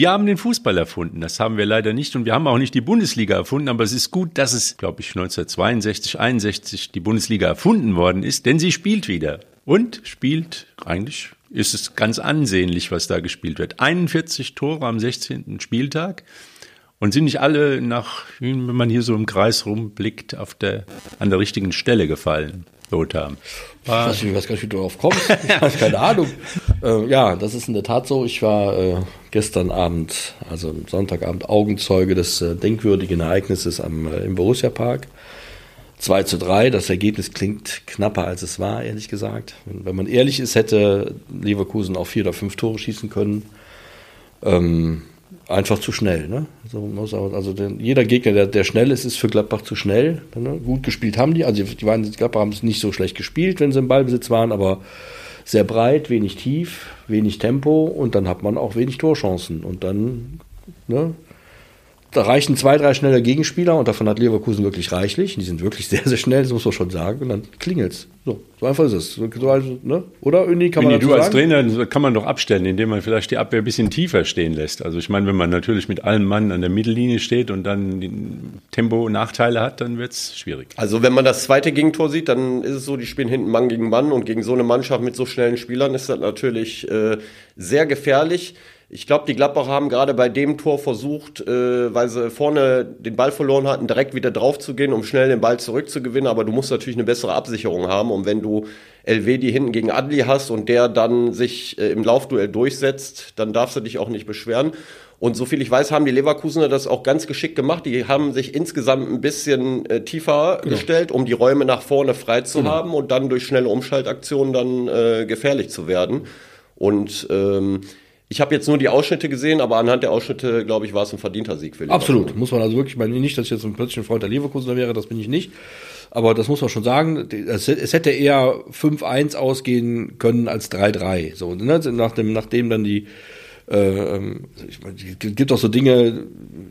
Wir haben den Fußball erfunden, das haben wir leider nicht und wir haben auch nicht die Bundesliga erfunden, aber es ist gut, dass es, glaube ich, 1962, 61 die Bundesliga erfunden worden ist, denn sie spielt wieder und spielt eigentlich ist es ganz ansehnlich, was da gespielt wird. 41 Tore am 16. Spieltag. Und sind nicht alle nach, wenn man hier so im Kreis rumblickt, auf der, an der richtigen Stelle gefallen, Lothar? Ich weiß, nicht, ich weiß gar nicht, wie du darauf kommst. Ich habe keine Ahnung. Äh, ja, das ist in der Tat so. Ich war äh, gestern Abend, also Sonntagabend, Augenzeuge des äh, denkwürdigen Ereignisses am, äh, im Borussia Park. 2 zu 3. Das Ergebnis klingt knapper, als es war, ehrlich gesagt. Wenn, wenn man ehrlich ist, hätte Leverkusen auch vier oder fünf Tore schießen können. Ähm, einfach zu schnell. Ne? So muss auch, also den, jeder Gegner, der, der schnell ist, ist für Gladbach zu schnell. Ne? Gut gespielt haben die. Also die waren, Gladbach haben es nicht so schlecht gespielt, wenn sie im Ballbesitz waren, aber sehr breit, wenig tief, wenig Tempo und dann hat man auch wenig Torchancen. Und dann ne, da reichen zwei, drei schnelle Gegenspieler und davon hat Leverkusen wirklich reichlich. Die sind wirklich sehr, sehr schnell, das muss man schon sagen. Und dann klingelt's. So, so einfach ist es. So, also, ne? Oder, Uni, kann man Uni, du als Trainer kann man doch abstellen, indem man vielleicht die Abwehr ein bisschen tiefer stehen lässt. Also ich meine, wenn man natürlich mit allen Mann an der Mittellinie steht und dann Tempo-Nachteile hat, dann wird's schwierig. Also wenn man das zweite Gegentor sieht, dann ist es so, die spielen hinten Mann gegen Mann und gegen so eine Mannschaft mit so schnellen Spielern ist das natürlich äh, sehr gefährlich. Ich glaube, die Gladbacher haben gerade bei dem Tor versucht, äh, weil sie vorne den Ball verloren hatten, direkt wieder drauf zu gehen, um schnell den Ball zurückzugewinnen. Aber du musst natürlich eine bessere Absicherung haben. Und wenn du Elvedi hinten gegen Adli hast und der dann sich äh, im Laufduell durchsetzt, dann darfst du dich auch nicht beschweren. Und so viel ich weiß, haben die Leverkusener das auch ganz geschickt gemacht. Die haben sich insgesamt ein bisschen äh, tiefer genau. gestellt, um die Räume nach vorne frei zu genau. haben und dann durch schnelle Umschaltaktionen dann äh, gefährlich zu werden. Und ähm, ich habe jetzt nur die Ausschnitte gesehen, aber anhand der Ausschnitte, glaube ich, war es ein verdienter Sieg für Leverkusen. Absolut, muss man also wirklich, ich meine nicht, dass ich jetzt ein plötzlich ein Freund der Leverkusener wäre, das bin ich nicht. Aber das muss man schon sagen, es, hätte eher 5-1 ausgehen können als 3-3. So, ne? nachdem, nachdem dann die äh, ähm, es gibt auch so Dinge,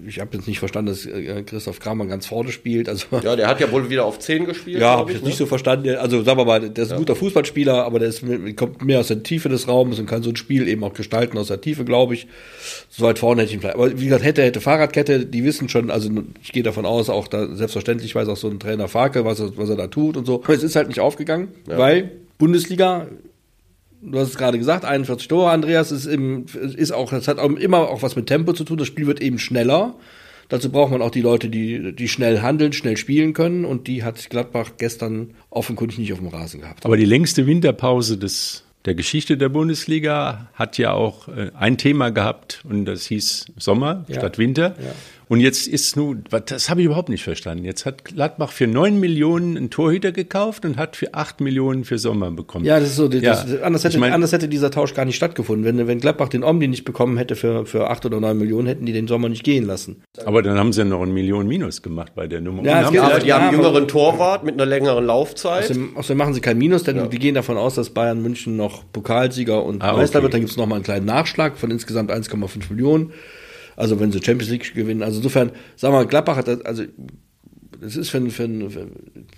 ich habe jetzt nicht verstanden, dass äh, Christoph Kramer ganz vorne spielt. Also, ja, der hat ja wohl wieder auf 10 gespielt. Ja, habe ich jetzt ne? nicht so verstanden. Also sagen wir mal, der ist ein ja. guter Fußballspieler, aber der ist, kommt mehr aus der Tiefe des Raumes und kann so ein Spiel eben auch gestalten aus der Tiefe, glaube ich. So weit vorne hätte ich ihn vielleicht. Aber wie gesagt, hätte, hätte Fahrradkette, die wissen schon, also ich gehe davon aus, auch da selbstverständlich weiß auch so ein Trainer Farke, was er, was er da tut und so. Aber es ist halt nicht aufgegangen, ja. weil Bundesliga du hast es gerade gesagt, 41 Tore, Andreas, ist, im, ist auch, das hat auch immer auch was mit Tempo zu tun. Das Spiel wird eben schneller. Dazu braucht man auch die Leute, die, die schnell handeln, schnell spielen können. Und die hat Gladbach gestern offenkundig nicht auf dem Rasen gehabt. Aber die längste Winterpause des, der Geschichte der Bundesliga hat ja auch äh, ein Thema gehabt und das hieß Sommer ja. statt Winter. Ja. Und jetzt ist nun, das habe ich überhaupt nicht verstanden. Jetzt hat Gladbach für neun Millionen einen Torhüter gekauft und hat für acht Millionen für Sommer bekommen. Ja, das ist so. Das, ja. anders, hätte, ich mein, anders hätte dieser Tausch gar nicht stattgefunden. Wenn, wenn Gladbach den Omni nicht bekommen hätte für, für acht oder neun Millionen, hätten die den Sommer nicht gehen lassen. Aber dann haben sie ja noch eine Million Minus gemacht bei der Nummer. Ja, haben aber die haben einen jüngeren Torwart mit einer längeren Laufzeit. Außerdem, außerdem machen sie kein Minus, denn ja. die gehen davon aus, dass Bayern München noch Pokalsieger und ah, Meister okay. wird. Dann gibt es nochmal einen kleinen Nachschlag von insgesamt 1,5 Millionen. Also wenn sie Champions League gewinnen. Also insofern, sagen wir mal, Gladbach hat das, also das ist für, für, für,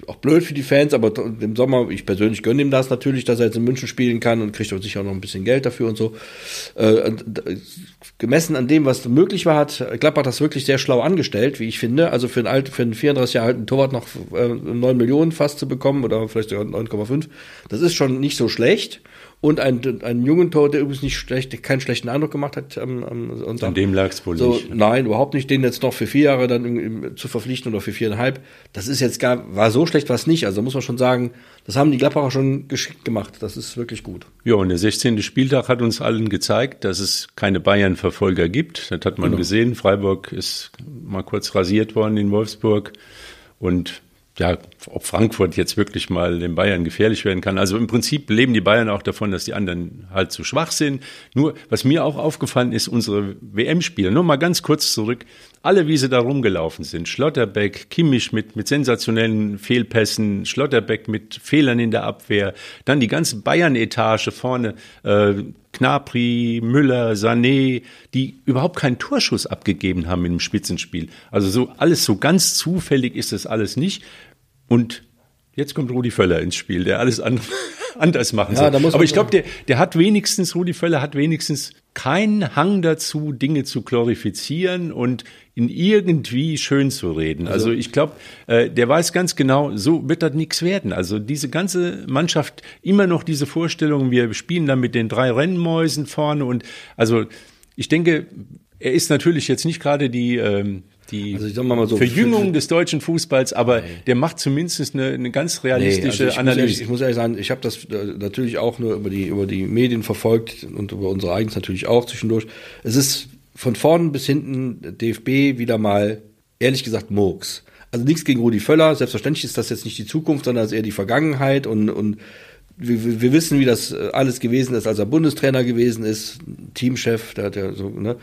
auch blöd für die Fans, aber im Sommer, ich persönlich gönne ihm das natürlich, dass er jetzt in München spielen kann und kriegt auch sicher auch noch ein bisschen Geld dafür und so. Äh, gemessen an dem, was möglich war, hat Gladbach das wirklich sehr schlau angestellt, wie ich finde. Also für einen, alt, für einen 34 Jahre alten Torwart noch äh, 9 Millionen fast zu bekommen oder vielleicht sogar 9,5, das ist schon nicht so schlecht und ein, einen jungen Tor, der übrigens nicht schlecht, keinen schlechten Eindruck gemacht hat. Ähm, am An dem lag es wohl so, nicht. Nein, überhaupt nicht. Den jetzt noch für vier Jahre dann im, im, zu verpflichten oder für viereinhalb, das ist jetzt gar, war so schlecht was nicht. Also muss man schon sagen, das haben die Gladbacher schon geschickt gemacht. Das ist wirklich gut. Ja, und der 16. Spieltag hat uns allen gezeigt, dass es keine Bayern-Verfolger gibt. Das hat man genau. gesehen. Freiburg ist mal kurz rasiert worden in Wolfsburg. Und ja, ob Frankfurt jetzt wirklich mal den Bayern gefährlich werden kann. Also im Prinzip leben die Bayern auch davon, dass die anderen halt zu schwach sind. Nur, was mir auch aufgefallen ist, unsere WM-Spieler, nur mal ganz kurz zurück, alle wie sie da rumgelaufen sind, Schlotterbeck, Kimmich mit, mit sensationellen Fehlpässen, Schlotterbeck mit Fehlern in der Abwehr, dann die ganze Bayern-Etage vorne, äh, Knapri, Müller, Sané, die überhaupt keinen Torschuss abgegeben haben im Spitzenspiel. Also so alles so ganz zufällig ist das alles nicht. Und jetzt kommt Rudi Völler ins Spiel, der alles andere anders machen Ja, soll. muss Aber ich glaube, der, der hat wenigstens, Rudi Völler hat wenigstens keinen Hang dazu, Dinge zu glorifizieren und in irgendwie schön zu reden. Also, ich glaube, äh, der weiß ganz genau, so wird das nichts werden. Also diese ganze Mannschaft, immer noch diese Vorstellung, wir spielen dann mit den drei Rennmäusen vorne und also ich denke, er ist natürlich jetzt nicht gerade die, ähm, die Also ich sag mal so, Verjüngung für- des deutschen Fußballs, aber der macht zumindest eine, eine ganz realistische Nee, also ich, muss Analyse. ehrlich, ich muss ehrlich sagen, ich habe das äh, natürlich auch nur über die, über die Medien verfolgt und über unsere eigenen natürlich auch zwischendurch. Es ist von vorn bis hinten DFB wieder mal, ehrlich gesagt, Murks. Also nichts gegen Rudi Völler. Selbstverständlich ist das jetzt nicht die Zukunft, sondern ist eher die Vergangenheit und, und wir, wir- wir wissen, wie das äh, alles gewesen ist, als er Bundestrainer gewesen ist, Teamchef, der hat ja so, ne,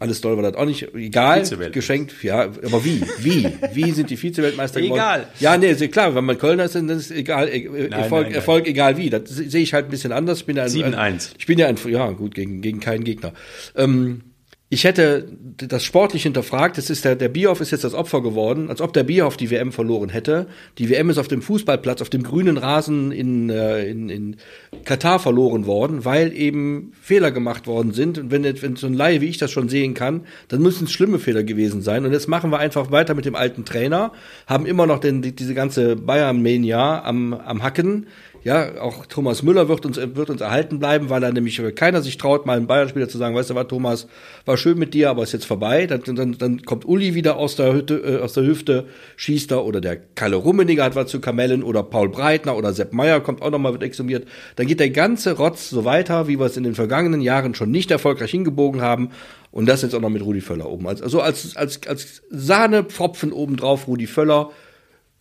alles doll war das auch nicht, egal, geschenkt, ja, aber wie, wie, wie sind die Vizeweltmeister geworden? Egal. Ja, nee, klar, wenn man Kölner ist, dann ist es egal, äh, Erfolg, nein, nein. Erfolg egal wie, das se- sehe ich halt ein bisschen anders. Ich bin ja ein, 7-1. ein, ich bin ja ein, ja gut, gegen, gegen keinen Gegner. Ähm, ich hätte das sportlich hinterfragt. Das ist der, der Bierhoff ist jetzt das Opfer geworden, als ob der Bierhoff die WM verloren hätte. Die WM ist auf dem Fußballplatz, auf dem grünen Rasen in, äh, in, in Katar verloren worden, weil eben Fehler gemacht worden sind. Und wenn, wenn so ein Laie wie ich das schon sehen kann, dann müssen es schlimme Fehler gewesen sein. Und jetzt machen wir einfach weiter mit dem alten Trainer, haben immer noch den, die, diese ganze Bayern-Mania am, am Hacken. Ja, auch Thomas Müller wird uns, wird uns erhalten bleiben, weil er nämlich keiner sich traut, mal einem Bayern-Spieler zu sagen, weißt du was, Thomas, war schön mit dir, aber ist jetzt vorbei. Dann, dann, dann kommt Uli wieder aus der, Hütte, äh, aus der Hüfte, schießt er, oder der Kalle Rummeniger hat was zu Kamellen, oder Paul Breitner, oder Sepp Meier kommt auch nochmal, wird exhumiert. Dann geht der ganze Rotz so weiter, wie wir es in den vergangenen Jahren schon nicht erfolgreich hingebogen haben. Und das jetzt auch noch mit Rudi Völler oben. Also, also als, als, als Sahnepfropfen obendrauf Rudi Völler.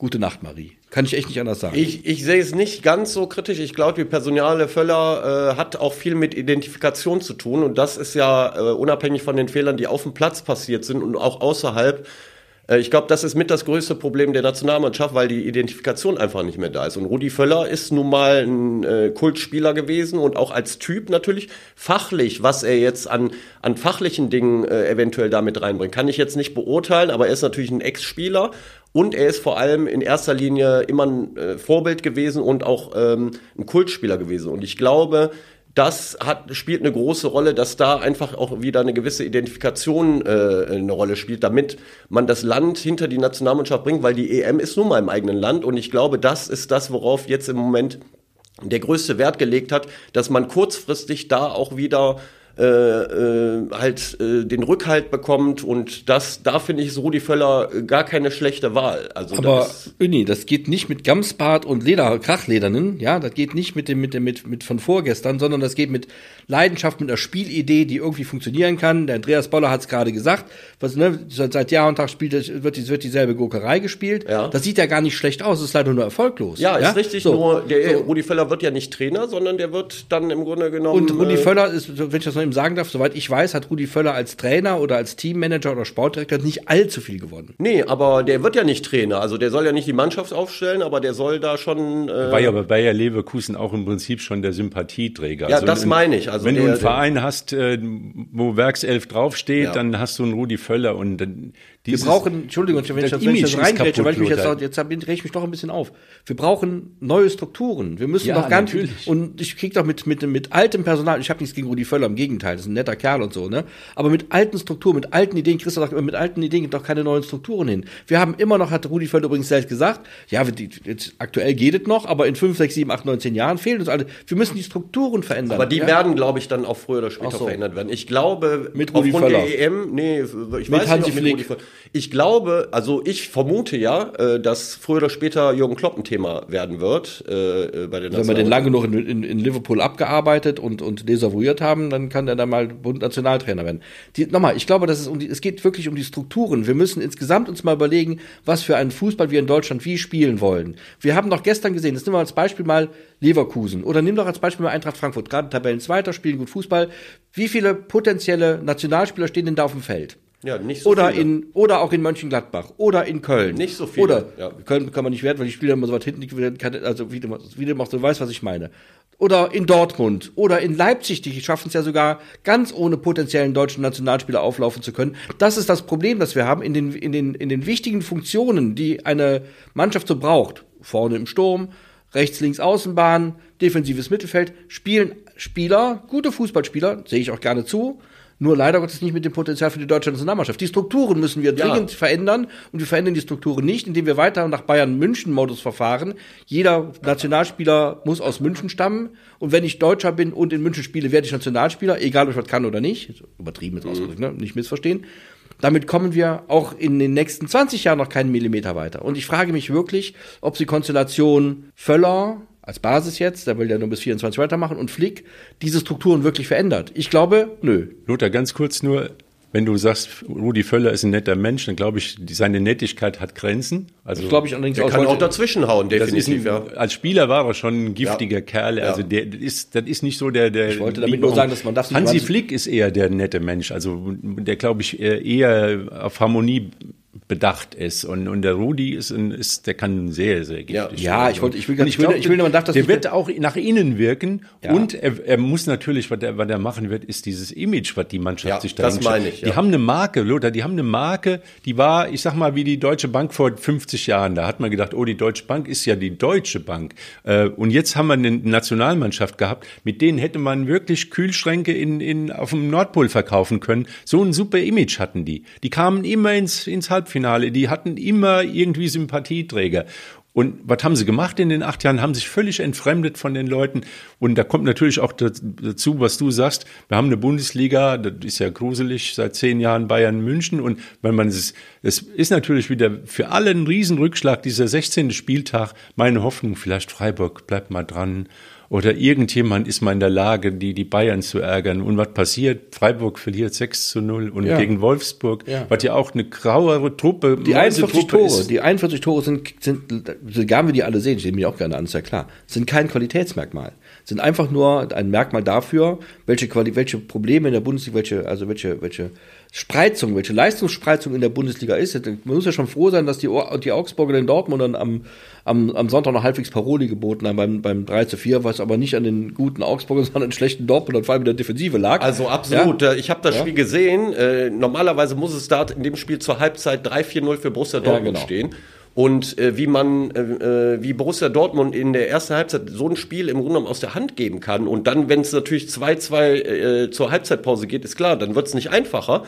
Gute Nacht, Marie. Kann ich echt nicht anders sagen. Ich, ich sehe es nicht ganz so kritisch. Ich glaube, die Personale Völler äh, hat auch viel mit Identifikation zu tun. Und das ist ja äh, unabhängig von den Fehlern, die auf dem Platz passiert sind und auch außerhalb. Äh, ich glaube, das ist mit das größte Problem der Nationalmannschaft, weil die Identifikation einfach nicht mehr da ist. Und Rudi Völler ist nun mal ein äh, Kultspieler gewesen und auch als Typ natürlich fachlich, was er jetzt an, an fachlichen Dingen äh, eventuell damit reinbringt, kann ich jetzt nicht beurteilen, aber er ist natürlich ein Ex-Spieler und er ist vor allem in erster Linie immer ein äh, Vorbild gewesen und auch ähm, ein Kultspieler gewesen. Und ich glaube, das hat, spielt eine große Rolle, dass da einfach auch wieder eine gewisse Identifikation äh, eine Rolle spielt, damit man das Land hinter die Nationalmannschaft bringt, weil die EM ist nun mal im eigenen Land. Und ich glaube, das ist das, worauf jetzt im Moment der größte Wert gelegt hat, dass man kurzfristig da auch wieder äh, äh, halt äh, den Rückhalt bekommt und das da finde ich ist Rudi Völler gar keine schlechte Wahl. Also Aber das, Uni, das geht nicht mit Gamsbart und Leder, Krachledernen, ja, das geht nicht mit dem, mit dem, mit, mit von vorgestern, sondern das geht mit Leidenschaft, mit einer Spielidee, die irgendwie funktionieren kann. Der Andreas Boller hat es gerade gesagt, was, ne, seit, seit Jahr und Tag spielt, wird, die- wird dieselbe Gurkerei gespielt. Ja. Das sieht ja gar nicht schlecht aus, es ist leider nur erfolglos. ja, ist richtig. So. Nur der So. Rudi Völler wird ja nicht Trainer, sondern der wird dann im Grunde genommen Und Rudi äh, Völler ist, wenn ich das noch eben sagen darf, soweit ich weiß, hat Rudi Völler als Trainer oder als Teammanager oder Sportdirektor nicht allzu viel gewonnen. Nee, aber der wird ja nicht Trainer. Also der soll ja nicht die Mannschaft aufstellen, aber der soll da schon. Äh, War ja bei Bayer Leverkusen auch im Prinzip schon der Sympathieträger. Ja, das meine ich. Also wenn du der- einen Verein hast, äh, wo Werkself draufsteht, Ja. dann hast du einen Rudi Völler und dann Wir brauchen, Entschuldigung, wenn ich das das, wenn ich das reingrätsche, weil ich mich jetzt, auch, jetzt hab- reg ich mich doch ein bisschen auf. Wir brauchen neue Strukturen. Wir müssen Ja, doch ganz, natürlich. und ich krieg doch mit, mit, mit altem Personal, ich habe nichts gegen Rudi Völler, im Gegenteil, das ist ein netter Kerl und so, ne? Aber mit alten Strukturen, mit alten Ideen, Christoph sagt mit alten Ideen geht doch keine neuen Strukturen hin. Wir haben immer noch, hat Rudi Völler übrigens selbst gesagt, ja, die- jetzt, aktuell geht es noch, aber in 5, 6, 7, 8, 19 Jahren fehlen uns alle. Wir müssen die Strukturen verändern. aber die ja? werden, glaube ich, dann auch früher oder später so. verändert werden. Ich glaube, Mit Rudi aufgrund Völler. der EM, nee, ich Mit weiß Hansi nicht, Flick. Rudi Völler. Ich glaube, also ich vermute ja, äh, dass früher oder später Jürgen Klopp ein Thema werden wird äh, äh, bei den Wenn wir den lange noch in, in, in Liverpool abgearbeitet und, und desavouiert haben, dann kann der dann mal Bund-Nationaltrainer werden. Die, nochmal, ich glaube, dass es, um die, es geht wirklich um die Strukturen. Wir müssen insgesamt uns mal überlegen, was für einen Fußball wir in Deutschland wie spielen wollen. Wir haben doch gestern gesehen, das nehmen wir als Beispiel mal Leverkusen oder nimm doch als Beispiel mal Eintracht Frankfurt, gerade Tabellenzweiter, spielen gut Fußball. Wie viele potenzielle Nationalspieler stehen denn da auf dem Feld? Ja, nicht so oder viele. in oder auch in Mönchengladbach oder in Köln. Nicht so viele, Oder ja. Köln kann man nicht werten, weil die Spieler immer so weit hinten kann- also wie du, wie du machst, du weißt, was ich meine. Oder in Dortmund oder in Leipzig, die schaffen es ja sogar ganz ohne potenziellen deutschen Nationalspieler auflaufen zu können. Das ist das Problem, das wir haben in den in den in den wichtigen Funktionen, die eine Mannschaft so braucht. Vorne im Sturm, rechts, links, Außenbahn, defensives Mittelfeld, spielen Spieler, gute Fußballspieler, sehe ich auch gerne zu, nur leider Gottes nicht mit dem Potenzial für die deutsche Nationalmannschaft. Die Strukturen müssen wir dringend ja. verändern und wir verändern die Strukturen nicht, indem wir weiter nach Bayern-München-Modus verfahren. Jeder Nationalspieler muss aus München stammen und wenn ich Deutscher bin und in München spiele, werde ich Nationalspieler, egal ob ich was kann oder nicht. Übertrieben jetzt ausgedrückt, ne? nicht missverstehen. Damit kommen wir auch in den nächsten 20 Jahren noch keinen Millimeter weiter. Und ich frage mich wirklich, ob die Konstellation Völler, als Basis jetzt, der will ja nur bis 24 weitermachen, und Flick diese Strukturen wirklich verändert. Ich glaube, nö. Lothar, ganz kurz nur, wenn du sagst, Rudi Völler ist ein netter Mensch, dann glaube ich, seine Nettigkeit hat Grenzen. Also das glaube ich allerdings der auch. kann auch dazwischenhauen, definitiv. Ein, ja. Als Spieler war er schon ein giftiger ja. Kerl. Also ja. der ist, das ist nicht so der, der. Ich wollte damit nur sagen, dass man das nicht Hansi Flick ist eher der nette Mensch. Also der glaube ich eher auf Harmonie bedacht ist. Und, und der Rudi ist, ein, ist, der kann sehr, sehr giftig Ja, ja ich wollte, ich will, ich, will, ich will, man darf das Der wird auch nach innen wirken ja. und er, er muss natürlich, was er, was er machen wird, ist dieses Image, was die Mannschaft ja, sich da das meine ich. Ja. Die haben eine Marke, Lothar, die haben eine Marke, die war, ich sag mal, wie die Deutsche Bank vor 50 Jahren. Da hat man gedacht, oh, die Deutsche Bank ist ja die Deutsche Bank. Äh, und jetzt haben wir eine Nationalmannschaft gehabt, mit denen hätte man wirklich Kühlschränke in, in, auf dem Nordpol verkaufen können. So ein super Image hatten die. Die kamen immer ins, ins Halbfinale. Die hatten immer irgendwie Sympathieträger. Und was haben sie gemacht in den acht Jahren? Haben sich völlig entfremdet von den Leuten. Und da kommt natürlich auch dazu, was du sagst. Wir haben eine Bundesliga, das ist ja gruselig, seit zehn Jahren Bayern München. Und wenn man es, es ist natürlich wieder für alle ein Riesenrückschlag, dieser 16. Spieltag. Meine Hoffnung, vielleicht Freiburg bleibt mal dran oder irgendjemand ist mal in der Lage, die, die Bayern zu ärgern. Und was passiert? Freiburg verliert 6 zu 0 und ja. gegen Wolfsburg, ja. was ja auch eine grauere Truppe, die 41 Truppe Tore, ist. die 41 Tore sind, sind, egal wie die alle sehen, ich nehme mich auch gerne an, ist ja klar, sind kein Qualitätsmerkmal sind einfach nur ein Merkmal dafür, welche, Quali welche Probleme in der Bundesliga, welche, also welche, welche Spreizung, welche Leistungsspreizung in der Bundesliga ist. Man muss ja schon froh sein, dass die, die Augsburger den Dortmundern am, am, am Sonntag noch halbwegs Paroli geboten haben beim, beim 3 zu 4, was aber nicht an den guten Augsburgern, sondern an den schlechten Dortmundern, vor allem in der Defensive lag. Also absolut. Ja? Ich habe das ja? Spiel gesehen. Äh, normalerweise muss es da in dem Spiel zur Halbzeit 3-4-0 für Borussia Dortmund ja, genau. stehen. Und äh, wie man, äh, äh, wie Borussia Dortmund in der ersten Halbzeit so ein Spiel im Grunde genommen aus der Hand geben kann. Und dann, wenn es natürlich 2-2 äh, zur Halbzeitpause geht, ist klar, dann wird es nicht einfacher.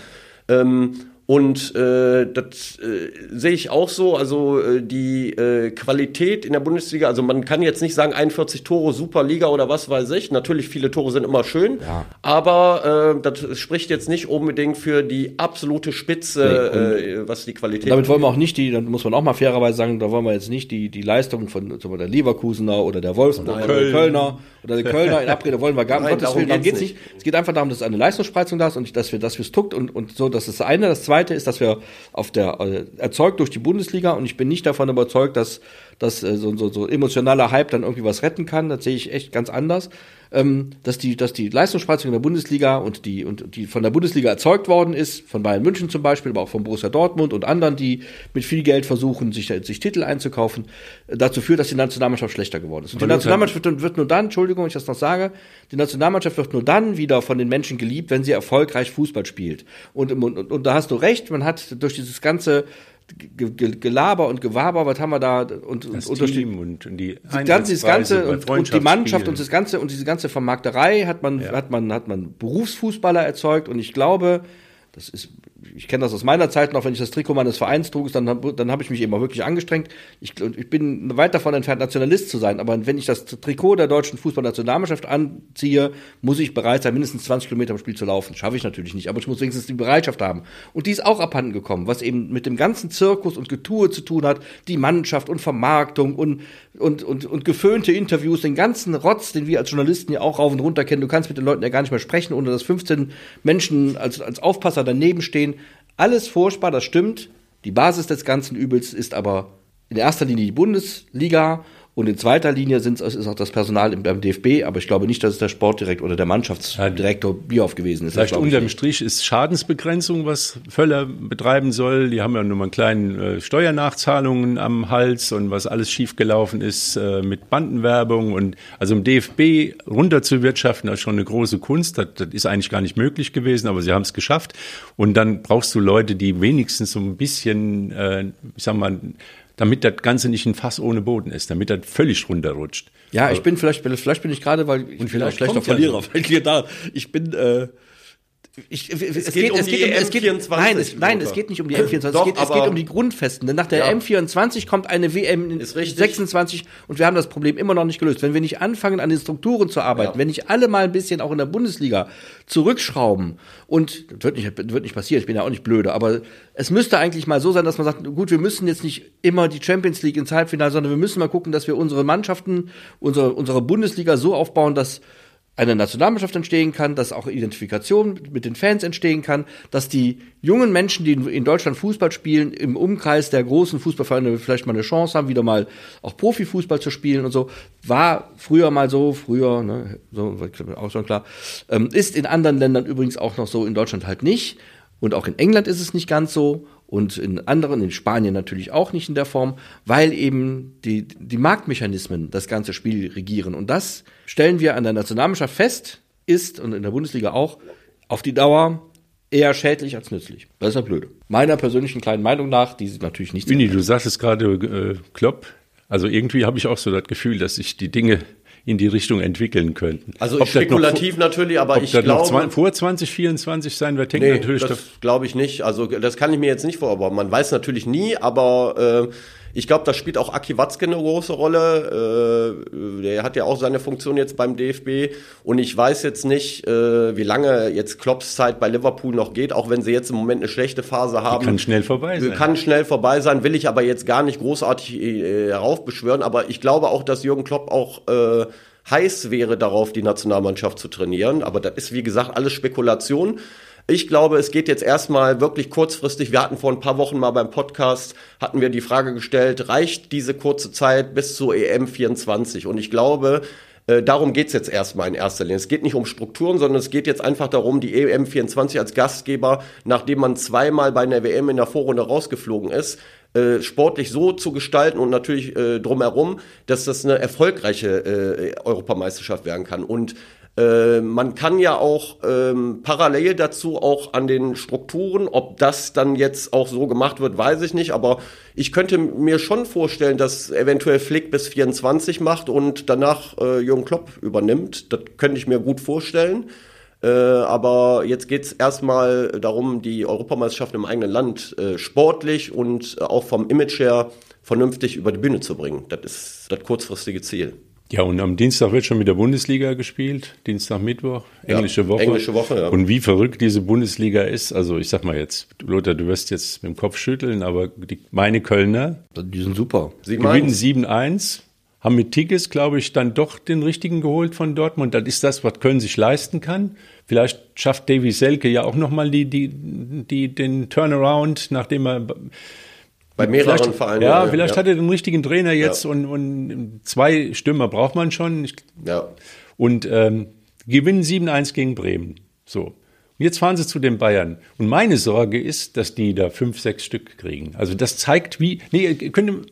Ähm, und äh, das äh, sehe ich auch so. Also äh, die äh, Qualität in der Bundesliga, also man kann jetzt nicht sagen 41 Tore, Superliga oder was weiß ich. Natürlich, viele Tore sind immer schön, ja. aber äh, das spricht jetzt nicht unbedingt für die absolute Spitze, nee, äh, was die Qualität. Damit wollen wir auch nicht die, dann muss man auch mal fairerweise sagen, da wollen wir jetzt nicht die die Leistung von zum der Leverkusener oder der Wolfsburg oder der Kölner oder der Kölner in Abrede wollen wir gar nicht. Gottes Willen, darum geht's nicht. nicht. Es geht einfach darum, dass eine Leistungsspreizung da ist und dass wir, dass wir es tuckt und und so. Das ist das eine. Das zweite Zweite ist, dass wir auf der äh, erzeugt durch die Bundesliga und ich bin nicht davon überzeugt, dass, dass äh, so, so, so emotionaler Hype dann irgendwie was retten kann. Das sehe ich echt ganz anders ähm, dass die, dass die Leistungsspreizung in der Bundesliga und die, und die von der Bundesliga erzeugt worden ist, von Bayern München zum Beispiel, aber auch von Borussia Dortmund und anderen, die mit viel Geld versuchen, sich, sich Titel einzukaufen, äh, dazu führt, dass die Nationalmannschaft schlechter geworden ist. Und die Nationalmannschaft wird, wird nur dann, Entschuldigung, wenn ich das noch sage, die Nationalmannschaft wird nur dann wieder von den Menschen geliebt, wenn sie erfolgreich Fußball spielt. Und, und, und, und da hast du recht, man hat durch dieses ganze Gelaber und Gewaber, was haben wir da und, das und, Team und, und die das ganze, das ganze und, und, die Mannschaft und das ganze und diese ganze Vermarkterei hat man ja. hat man hat man Berufsfußballer erzeugt und ich glaube, das ist ich kenne das aus meiner Zeit noch, wenn ich das Trikot meines Vereins trug, dann, dann habe ich mich immer wirklich angestrengt. Ich, ich bin weit davon entfernt, Nationalist zu sein, aber wenn ich das Trikot der deutschen Fußballnationalmannschaft anziehe, muss ich bereit sein, mindestens 20 Kilometer im Spiel zu laufen. Schaffe ich natürlich nicht, aber ich muss wenigstens die Bereitschaft haben. Und die ist auch abhanden gekommen, was eben mit dem ganzen Zirkus und Getue zu tun hat, die Mannschaft und Vermarktung und, und, und, und geföhnte Interviews, den ganzen Rotz, den wir als Journalisten ja auch rauf und runter kennen. Du kannst mit den Leuten ja gar nicht mehr sprechen, ohne dass 15 Menschen als, als Aufpasser daneben stehen. Alles furchtbar, das stimmt. Die Basis des ganzen Übels ist aber in erster Linie die Bundesliga und in zweiter Linie sind, ist auch das Personal beim DFB, aber ich glaube nicht, dass es der Sportdirektor oder der Mannschaftsdirektor Bierhoff gewesen ist. Vielleicht unterm Strich ist Schadensbegrenzung, was Völler betreiben soll. Die haben ja nur mal einen kleinen äh, Steuernachzahlungen am Hals und was alles schiefgelaufen ist äh, mit Bandenwerbung. Und also im DFB runterzuwirtschaften, das ist schon eine große Kunst. Das, das ist eigentlich gar nicht möglich gewesen, aber sie haben es geschafft. Und dann brauchst du Leute, die wenigstens so ein bisschen, äh, ich sag mal, damit das Ganze nicht ein Fass ohne Boden ist, damit das völlig runterrutscht. Ja, ich bin vielleicht, vielleicht bin ich gerade, weil ich Und vielleicht bin auch Verlierer, weil ich da, ich bin, äh, ich, es, geht um die es geht, M24, nein, es, nein, es geht nicht um die M24, Doch, es, geht, es geht um die Grundfesten. Denn nach der Ja. M24 kommt eine WM in Ist richtig. 26 und wir haben das Problem immer noch nicht gelöst. Wenn wir nicht anfangen, an den Strukturen zu arbeiten, Ja. wenn nicht alle mal ein bisschen auch in der Bundesliga zurückschrauben und das wird nicht, das wird nicht passieren, ich bin ja auch nicht blöde, aber es müsste eigentlich mal so sein, dass man sagt, gut, wir müssen jetzt nicht immer die Champions League ins Halbfinale, sondern wir müssen mal gucken, dass wir unsere Mannschaften, unsere, unsere Bundesliga so aufbauen, dass eine Nationalmannschaft entstehen kann, dass auch Identifikation mit den Fans entstehen kann, dass die jungen Menschen, die in- Deutschland Fußball spielen, im Umkreis der großen Fußballvereine vielleicht mal eine Chance haben, wieder mal auch Profifußball zu spielen und so. War früher mal so, früher, ne, so, auch schon klar. Ähm, ist in anderen Ländern übrigens auch noch so, in Deutschland halt nicht. Und auch in England ist es nicht ganz so. Und in anderen, in Spanien natürlich auch nicht in der Form, weil eben die, die Marktmechanismen das ganze Spiel regieren. Und das stellen wir an der Nationalmannschaft fest, ist, und in der Bundesliga auch, auf die Dauer eher schädlich als nützlich. Das ist ja blöde. Meiner persönlichen kleinen Meinung nach, die sie natürlich nicht Winnie, du sagtest gerade äh, Klopp. Also irgendwie habe ich auch so das Gefühl, dass sich die Dinge in die Richtung entwickeln könnten. Also Ob noch spekulativ vor- natürlich, aber ich das noch glaube. zwei, vor 2024 sein wird, hängt Nee, natürlich das glaube ich nicht. Also das kann ich mir jetzt nicht vor, aber man weiß natürlich nie, aber äh, ich glaube, da spielt auch Aki Watzke eine große Rolle. Äh, der hat ja auch seine Funktion jetzt beim DFB und ich weiß jetzt nicht, äh, wie lange jetzt Klopps Zeit bei Liverpool noch geht, auch wenn sie jetzt im Moment eine schlechte Phase haben. kann schnell vorbei sein. Kann schnell vorbei sein, will ich aber jetzt gar nicht großartig äh, heraufbeschwören, aber ich glaube auch, dass Jürgen Klopp auch äh, heiß wäre darauf, die Nationalmannschaft zu trainieren. Aber das ist, wie gesagt, alles Spekulation. Ich glaube, es geht jetzt erstmal wirklich kurzfristig. Wir hatten vor ein paar Wochen mal beim Podcast, hatten wir die Frage gestellt, reicht diese kurze Zeit bis zur EM 24? Und ich glaube, äh, darum geht's jetzt erstmal in erster Linie. Es geht nicht um Strukturen, sondern es geht jetzt einfach darum, die EM 24 als Gastgeber, nachdem man zweimal bei einer WM in der Vorrunde rausgeflogen ist, äh, sportlich so zu gestalten und natürlich äh, drumherum, dass das eine erfolgreiche äh, Europameisterschaft werden kann. Und äh, man kann ja auch ähm, parallel dazu auch an den Strukturen, ob das dann jetzt auch so gemacht wird, weiß ich nicht, aber ich könnte mir schon vorstellen, dass eventuell Flick bis 24 macht und danach äh, Jürgen Klopp übernimmt. Das könnte ich mir gut vorstellen. Äh, aber jetzt geht's erstmal darum, die Europameisterschaft im eigenen Land äh, sportlich und äh, auch vom Image her vernünftig über die Bühne zu bringen. Das ist das kurzfristige Ziel. Ja, und am Dienstag wird schon mit der Bundesliga gespielt. Dienstag, Mittwoch, Ja, englische Woche. englische Woche, ja. Und wie verrückt diese Bundesliga ist. Also ich sag mal jetzt, Lothar, du wirst jetzt mit dem Kopf schütteln, aber die, meine Kölner Die sind super. Sie gewinnen meinen, 7-1, haben mit Tigges, glaube ich, dann doch den richtigen geholt von Dortmund. Das ist das, was Köln sich leisten kann. Vielleicht schafft Davy Selke ja auch nochmal die, die, die, den Turnaround, nachdem er bei mehreren vielleicht, Vereinen. Ja, vielleicht hat er den richtigen Trainer jetzt Ja. und, und zwei Stürmer braucht man schon. Ich, Ja. und ähm, gewinnen 7-1 gegen Bremen. So. Und jetzt fahren sie zu den Bayern. Und meine Sorge ist, dass die da fünf, sechs Stück kriegen. Also das zeigt, wie. Nee, ihr könnt,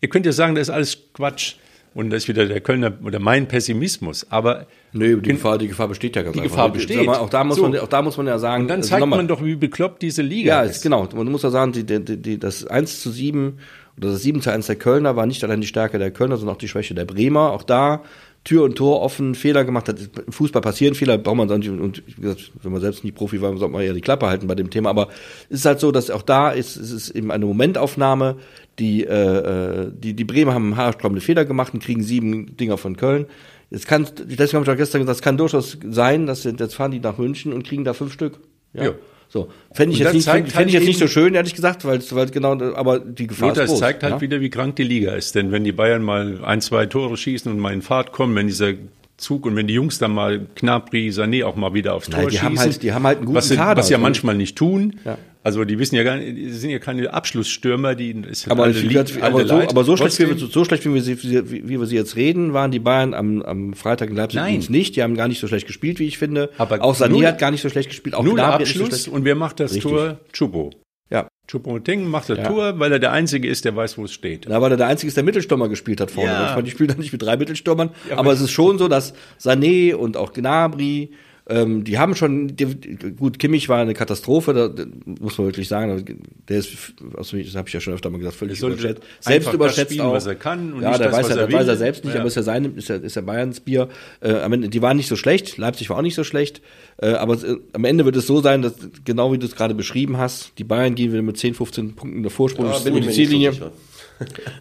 ihr könnt ja sagen, das ist alles Quatsch. Und das ist wieder der Kölner oder mein Pessimismus. Aber Nee, die Gefahr, die Gefahr besteht ja ganz Die einfach. Gefahr besteht. Mal, auch, da muss So. man, auch da muss man ja sagen. und dann also zeigt nochmal- man doch, wie bekloppt diese Liga Ja, ist. ist, genau. Man muss ja sagen, die, die, die, das 1 zu 7 oder das 7 zu 1 der Kölner war nicht allein die Stärke der Kölner, sondern auch die Schwäche der Bremer. Auch da Tür und Tor offen, Fehler gemacht hat. Im Fußball passieren Fehler, braucht man sonst nicht. Und wie gesagt, wenn man selbst nicht Profi war, sollte man ja die Klappe halten bei dem Thema. Aber es ist halt so, dass auch da ist, es ist eben eine Momentaufnahme. Die, äh, äh, die, die Bremer haben haarsträubende Fehler gemacht und kriegen sieben Dinger von Köln. Es kann, deswegen habe ich auch gestern gesagt, es kann durchaus sein, dass jetzt fahren die nach München und kriegen da fünf Stück. Ja. Ja. So. Fände ich Und jetzt das nicht, fänd, halt ich jetzt nicht so schön, ehrlich gesagt, weil, weil genau, aber die Gefahr Lothar, ist es groß. zeigt halt ja? wieder, wie krank die Liga ist. Denn wenn die Bayern mal ein, zwei Tore schießen und mal in Fahrt kommen, wenn dieser Zug und wenn die Jungs dann mal Knapri, Sané auch mal wieder aufs Tor Nein, die schießen. haben halt- die haben halt einen guten was Kader. Was sie ja manchmal nicht tun. Ja. Also die wissen ja gar nicht, die sind ja keine Abschlussstürmer, die sind Aber, alle Lied- aber, so, aber so schlecht, wie wir, so schlecht wie wir, sie, wie, wir sie jetzt reden, waren die Bayern am, am Freitag in Leipzig Nein. nicht. Die haben gar nicht so schlecht gespielt, wie ich finde. Aber auch Sané hat gar nicht so schlecht gespielt. Auch Null Gnabry so Abschluss schlecht- und wer macht das Richtig. Tor? Chubo. Ja. Chupomoting macht das Ja. Tor, weil er der Einzige ist, der weiß, wo es steht. Na, weil er der Einzige ist, der Mittelstürmer gespielt hat vorne. Ja. Ich meine, die spielen dann nicht mit drei Mittelstürmern. Ja, aber aber es ist schon so, dass Sané und auch Gnabry Ähm, die haben schon, die, gut, Kimmich war eine Katastrophe, da, da muss man wirklich sagen. Der ist, also, das habe ich ja schon öfter mal gesagt, völlig überschätzt. Selbst überschätzt spielen, auch. was er kann. Und ja, der das, weiß er, weiß er selbst nicht, ja. aber ist ja sein, ist ja, ist ja Bayerns Bier. Äh, die waren nicht so schlecht, Leipzig war auch nicht so schlecht. Äh, aber äh, am Ende wird es so sein, dass genau wie du es gerade beschrieben hast, die Bayern gehen wieder mit 10, 15 Punkten der Vorsprung ja, bin die Ziellinie. So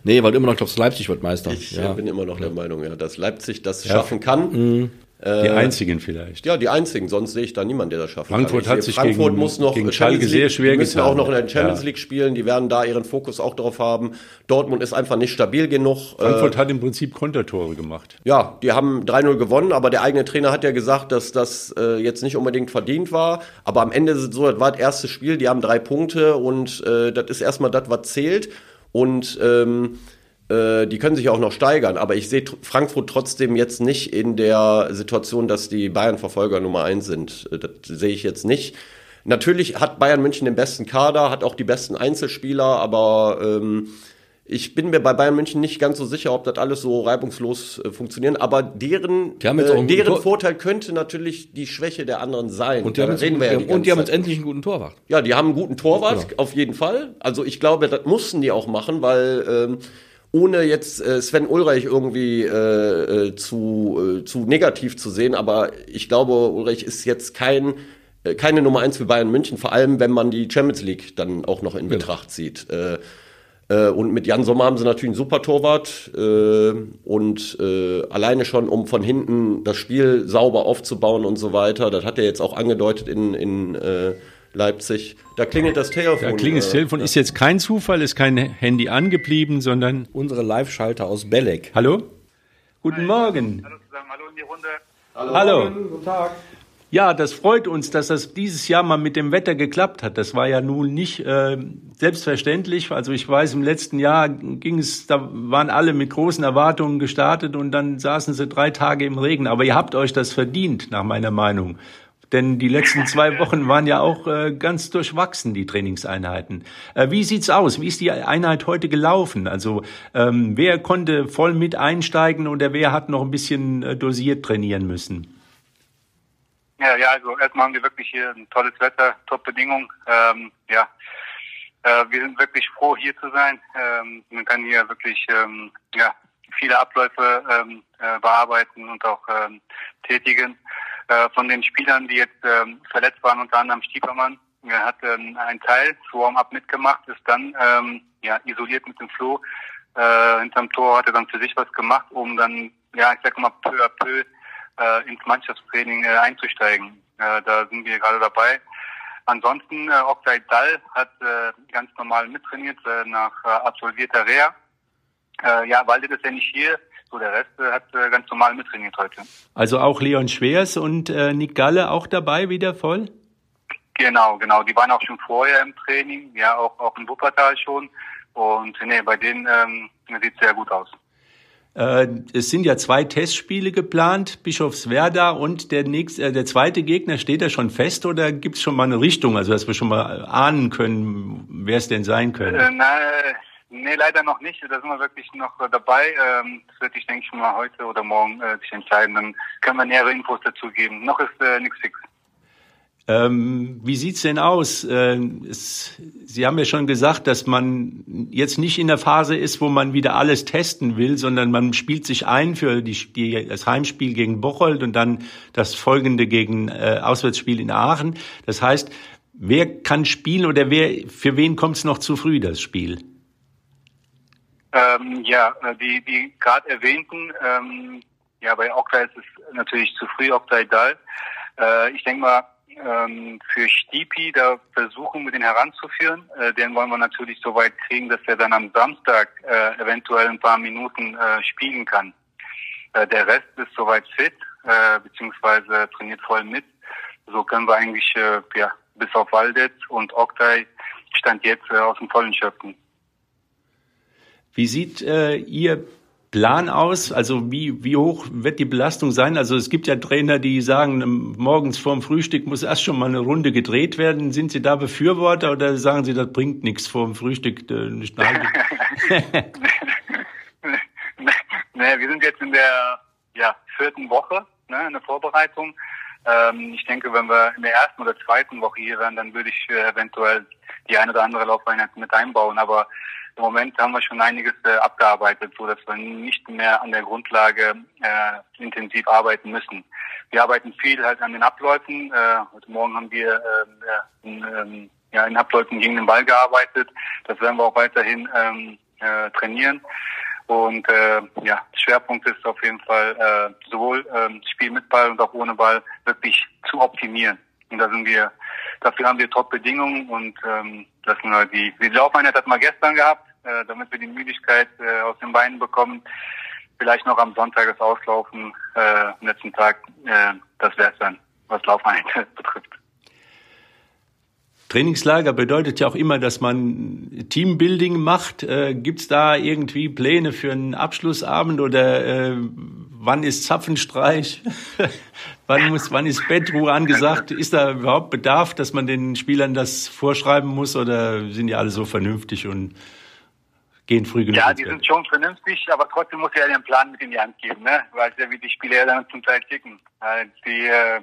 nee, weil du immer noch glaubst, Leipzig wird Meister. Ich ja. bin immer noch der Meinung, ja, dass Leipzig das schaffen kann. Mhm. Die äh, einzigen vielleicht. Ja, die einzigen. Sonst sehe ich da niemanden, der das schaffen Frankfurt hat sich Frankfurt gegen, muss noch gegen Schalke sehr schwer Die müssen getan. auch noch in der Champions ja. League spielen. Die werden da ihren Fokus auch drauf haben. Dortmund ist einfach nicht stabil genug. Frankfurt äh, hat im Prinzip Kontertore gemacht. Ja, die haben 3-0 gewonnen, aber der eigene Trainer hat ja gesagt, dass das äh, jetzt nicht unbedingt verdient war. Aber am Ende ist es so, das war das erste Spiel, die haben drei Punkte und äh, das ist erstmal das, was zählt. Und ähm, äh, die können sich auch noch steigern, aber ich sehe Frankfurt trotzdem jetzt nicht in der Situation, dass die Bayern-Verfolger Nummer eins sind. Äh, das sehe ich jetzt nicht. Natürlich hat Bayern München den besten Kader, hat auch die besten Einzelspieler, aber ähm, ich bin mir bei Bayern München nicht ganz so sicher, ob das alles so reibungslos äh, funktionieren. Aber deren, äh, deren Vorteil könnte natürlich die Schwäche der anderen sein. Und die, haben, reden wir ja die, und die haben jetzt endlich einen guten Torwart. Ja, die haben einen guten Torwart, genau. auf jeden Fall. Also ich glaube, das mussten die auch machen, weil ähm, ohne jetzt äh, Sven Ulreich irgendwie äh, äh, zu, äh, zu negativ zu sehen, aber ich glaube, Ulreich ist jetzt kein äh, keine Nummer eins für Bayern München, vor allem wenn man die Champions League dann auch noch in genau. Betracht zieht. Äh, und mit Jan Sommer haben sie natürlich einen super Torwart und alleine schon, um von hinten das Spiel sauber aufzubauen und so weiter, das hat er jetzt auch angedeutet in, in Leipzig. Da klingelt das Telefon. Da klingelt das Telefon. Ist jetzt kein Zufall, ist kein Handy angeblieben, sondern. Unsere Live-Schalter aus Belek. Hallo? Guten Hi. Morgen. Hallo zusammen, hallo in die Runde. Hallo. hallo. Guten Tag. Ja, das freut uns, dass das dieses Jahr mal mit dem Wetter geklappt hat. Das war ja nun nicht äh, selbstverständlich. Also ich weiß, im letzten Jahr ging es, da waren alle mit großen Erwartungen gestartet und dann saßen sie drei Tage im Regen. Aber ihr habt euch das verdient, nach meiner Meinung. Denn die letzten zwei Wochen waren ja auch äh, ganz durchwachsen, die Trainingseinheiten. Äh, wie sieht's aus? Wie ist die Einheit heute gelaufen? Also ähm, wer konnte voll mit einsteigen oder wer hat noch ein bisschen äh, dosiert trainieren müssen? Ja, ja, also erstmal haben wir wirklich hier ein tolles Wetter, Top-Bedingungen. Ähm, ja, äh, wir sind wirklich froh, hier zu sein. Ähm, man kann hier wirklich ähm, ja, viele Abläufe ähm, äh, bearbeiten und auch ähm, tätigen. Äh, von den Spielern, die jetzt ähm, verletzt waren, unter anderem Stiepermann. Er hat ähm, einen Teil Warm-up mitgemacht, ist dann ähm, ja, isoliert mit dem Floh. Äh, hinterm Tor hat er dann für sich was gemacht, um dann, ja, ich sag mal, peu à peu äh, ins Mannschaftstraining äh, einzusteigen. Äh, da sind wir gerade dabei. Ansonsten, äh, Oktay Dall hat äh, ganz normal mittrainiert äh, nach äh, absolvierter Reha. Äh, ja, Walde ist ja nicht hier. So, der Rest äh, hat äh, ganz normal mittrainiert heute. Also auch Leon Schwers und äh, Nick Galle auch dabei wieder voll? Genau, genau. Die waren auch schon vorher im Training, ja, auch, auch in Wuppertal schon. Und nee, bei denen ähm, sieht sehr gut aus. Äh, es sind ja zwei Testspiele geplant, Bischofswerda und der nächste, äh, der zweite Gegner, steht er schon fest oder gibt es schon mal eine Richtung, also dass wir schon mal ahnen können, wer es denn sein könnte? Äh, na, Nee, leider noch nicht. Da sind wir wirklich noch dabei. Ähm, das wird ich denke ich mal heute oder morgen äh, sich entscheiden. Dann können wir nähere Infos dazu geben. Noch ist äh, nichts fix. Ähm, wie sieht's denn aus? Äh, es, Sie haben ja schon gesagt, dass man jetzt nicht in der Phase ist, wo man wieder alles testen will, sondern man spielt sich ein für die, die, das Heimspiel gegen Bocholt und dann das folgende gegen äh, Auswärtsspiel in Aachen. Das heißt, wer kann spielen oder wer für wen kommt es noch zu früh das Spiel? Ähm, ja, äh, die, die gerade erwähnten, ähm, ja, bei Oktay ist es natürlich zu früh, Oktay Dall. Äh, ich denke mal, ähm, für Stipi, da versuchen wir den heranzuführen. Äh, den wollen wir natürlich so weit kriegen, dass er dann am Samstag äh, eventuell ein paar Minuten äh, spielen kann. Äh, der Rest ist soweit fit, beziehungsweise trainiert voll mit. So können wir eigentlich, ja, bis auf Waldet und Oktay stand jetzt aus dem Vollen schöpfen. Wie sieht äh, Ihr Plan aus? Also wie, wie hoch wird die Belastung sein? Also es gibt ja Trainer, die sagen, ähm, morgens vorm Frühstück muss erst schon mal eine Runde gedreht werden. Sind Sie da Befürworter oder sagen Sie, das bringt nichts vorm Frühstück? Äh, nicht nee, wir sind jetzt in der ja, vierten Woche ne, in der Vorbereitung. Ähm, ich denke, wenn wir in der ersten oder zweiten Woche hier wären, dann würde ich äh, eventuell die eine oder andere Laufeinheit mit einbauen. Aber im Moment haben wir schon einiges äh, abgearbeitet, so dass wir nicht mehr an der Grundlage äh, intensiv arbeiten müssen. Wir arbeiten viel halt an den Abläufen. Äh, heute Morgen haben wir äh, in, ähm, ja, in Abläufen gegen den Ball gearbeitet. Das werden wir auch weiterhin ähm, äh, trainieren. Und äh, ja, Schwerpunkt ist auf jeden Fall äh, sowohl ähm, Spiel mit Ball und auch ohne Ball wirklich zu optimieren. Und da sind wir, dafür haben wir Top-Bedingungen und ähm, das sind halt die, die Laufeinheit hat man gestern gehabt, äh, damit wir die Müdigkeit äh, aus den Beinen bekommen. Vielleicht noch am Sonntag das Auslaufen, äh, am letzten Tag, äh, das wäre es dann, was Laufeinheit betrifft. Trainingslager bedeutet ja auch immer, dass man Teambuilding macht. Äh, Gibt es da irgendwie Pläne für einen Abschlussabend oder äh, wann ist Zapfenstreich? wann, muss, wann ist Bettruhe angesagt? Ist da überhaupt Bedarf, dass man den Spielern das vorschreiben muss oder sind die alle so vernünftig und gehen früh genug? Ja, die sind schon vernünftig, aber trotzdem muss er ja den Plan mit in die Hand geben, ne? weil ja wie die Spieler dann zum Teil kicken. Die äh,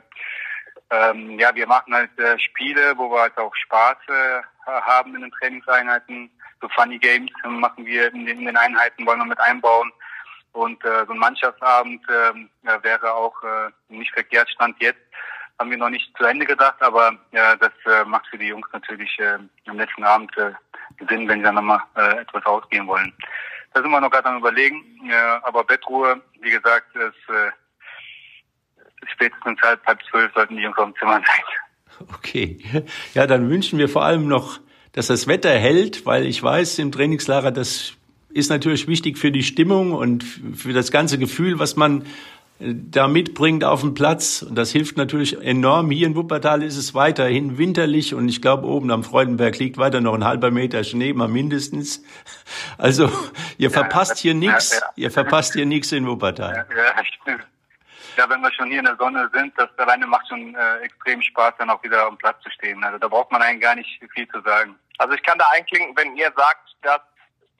ähm, ja, wir machen halt äh, Spiele, wo wir halt auch Spaß äh, haben in den Trainingseinheiten. So Funny Games machen wir in den, in den Einheiten, wollen wir mit einbauen. Und äh, so ein Mannschaftsabend äh, wäre auch äh, nicht verkehrt. Stand jetzt haben wir noch nicht zu Ende gedacht, aber ja, das äh, macht für die Jungs natürlich äh, am letzten Abend äh, Sinn, wenn sie dann nochmal äh, etwas ausgehen wollen. Da sind wir noch gerade am überlegen. Äh, aber Bettruhe, wie gesagt, ist äh, spätestens halb, halb zwölf sollten die Jungs auf dem Zimmer sein. Okay. Ja, dann wünschen wir vor allem noch, dass das Wetter hält, weil ich weiß, im Trainingslager, das ist natürlich wichtig für die Stimmung und für das ganze Gefühl, was man äh, da mitbringt auf dem Platz. Und das hilft natürlich enorm. Hier in Wuppertal ist es weiterhin winterlich und ich glaube, oben am Freudenberg liegt weiter noch ein halber Meter Schnee, mal mindestens. Also ihr verpasst hier nichts, ihr verpasst hier nichts in Wuppertal. Ja, ja, ja, wenn wir schon hier in der Sonne sind, das alleine macht schon äh, extrem Spaß, dann auch wieder am Platz zu stehen. Also da braucht man eigentlich gar nicht viel zu sagen. Also ich kann da einklinken, wenn ihr sagt, dass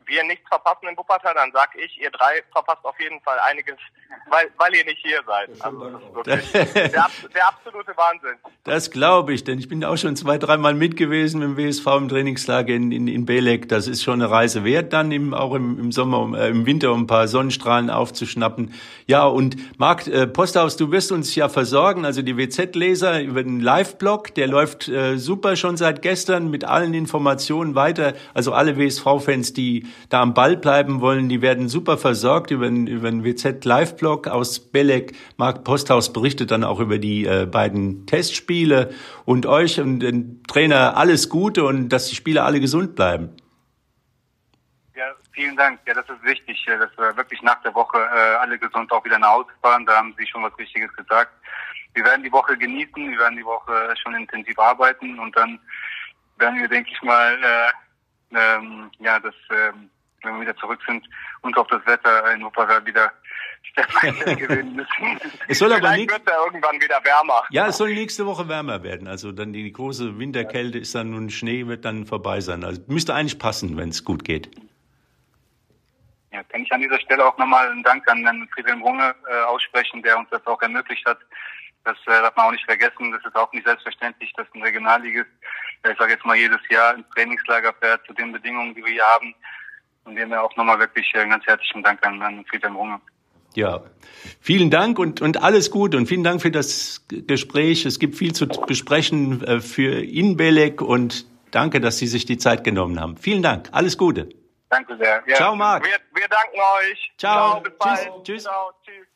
wir nichts verpassen in Wuppertal, dann sag ich, ihr drei verpasst auf jeden Fall einiges, weil, weil ihr nicht hier seid. Also das ist wirklich der, der absolute Wahnsinn. Das glaube ich, denn ich bin auch schon zwei, dreimal mit gewesen dem WSV im Trainingslager in, in, in Belek. Das ist schon eine Reise wert, dann im, auch im, im Sommer, äh, im Winter um ein paar Sonnenstrahlen aufzuschnappen. Ja, und Marc äh, Posthaus, du wirst uns ja versorgen, also die WZ-Leser über den Live-Blog, der läuft äh, super schon seit gestern mit allen Informationen weiter. Also alle WSV-Fans, die da am Ball bleiben wollen, die werden super versorgt über den, über den WZ Live-Blog aus Belek. Marc Posthaus berichtet dann auch über die äh, beiden Testspiele und euch und den Trainer alles Gute und dass die Spieler alle gesund bleiben. Ja, vielen Dank. Ja, das ist wichtig, dass wir wirklich nach der Woche äh, alle gesund auch wieder nach Hause fahren. Da haben Sie schon was Wichtiges gesagt. Wir werden die Woche genießen, wir werden die Woche schon intensiv arbeiten und dann werden wir, denke ich mal, äh, ähm, ja, das, ähm, wenn wir wieder zurück sind, uns auf das Wetter in Wuppertal wieder gewöhnen müssen. es soll aber nicht, wird ja irgendwann wieder wärmer. Ja, es soll nächste Woche wärmer werden. Also dann die große Winterkälte ist dann nun Schnee wird dann vorbei sein. Also müsste eigentlich passen, wenn es gut geht. Ja, kann ich an dieser Stelle auch nochmal einen Dank an Herrn Friedhelm Runge äh, aussprechen, der uns das auch ermöglicht hat. Das äh, darf man auch nicht vergessen. Das ist auch nicht selbstverständlich, dass ein Regionalligist ich sage jetzt mal, jedes Jahr ins Trainingslager fährt zu den Bedingungen, die wir hier haben. Und dem auch nochmal wirklich einen ganz herzlichen Dank an, an Friedhelm Runge. Ja, vielen Dank und, und alles Gute und vielen Dank für das Gespräch. Es gibt viel zu besprechen äh, für Inbelek und danke, dass Sie sich die Zeit genommen haben. Vielen Dank, alles Gute. Danke sehr. Ja. Ciao, Marc. Wir, wir danken euch. Ciao. Ciao bis bald. Tschüss. Tschüss. Ciao, tschüss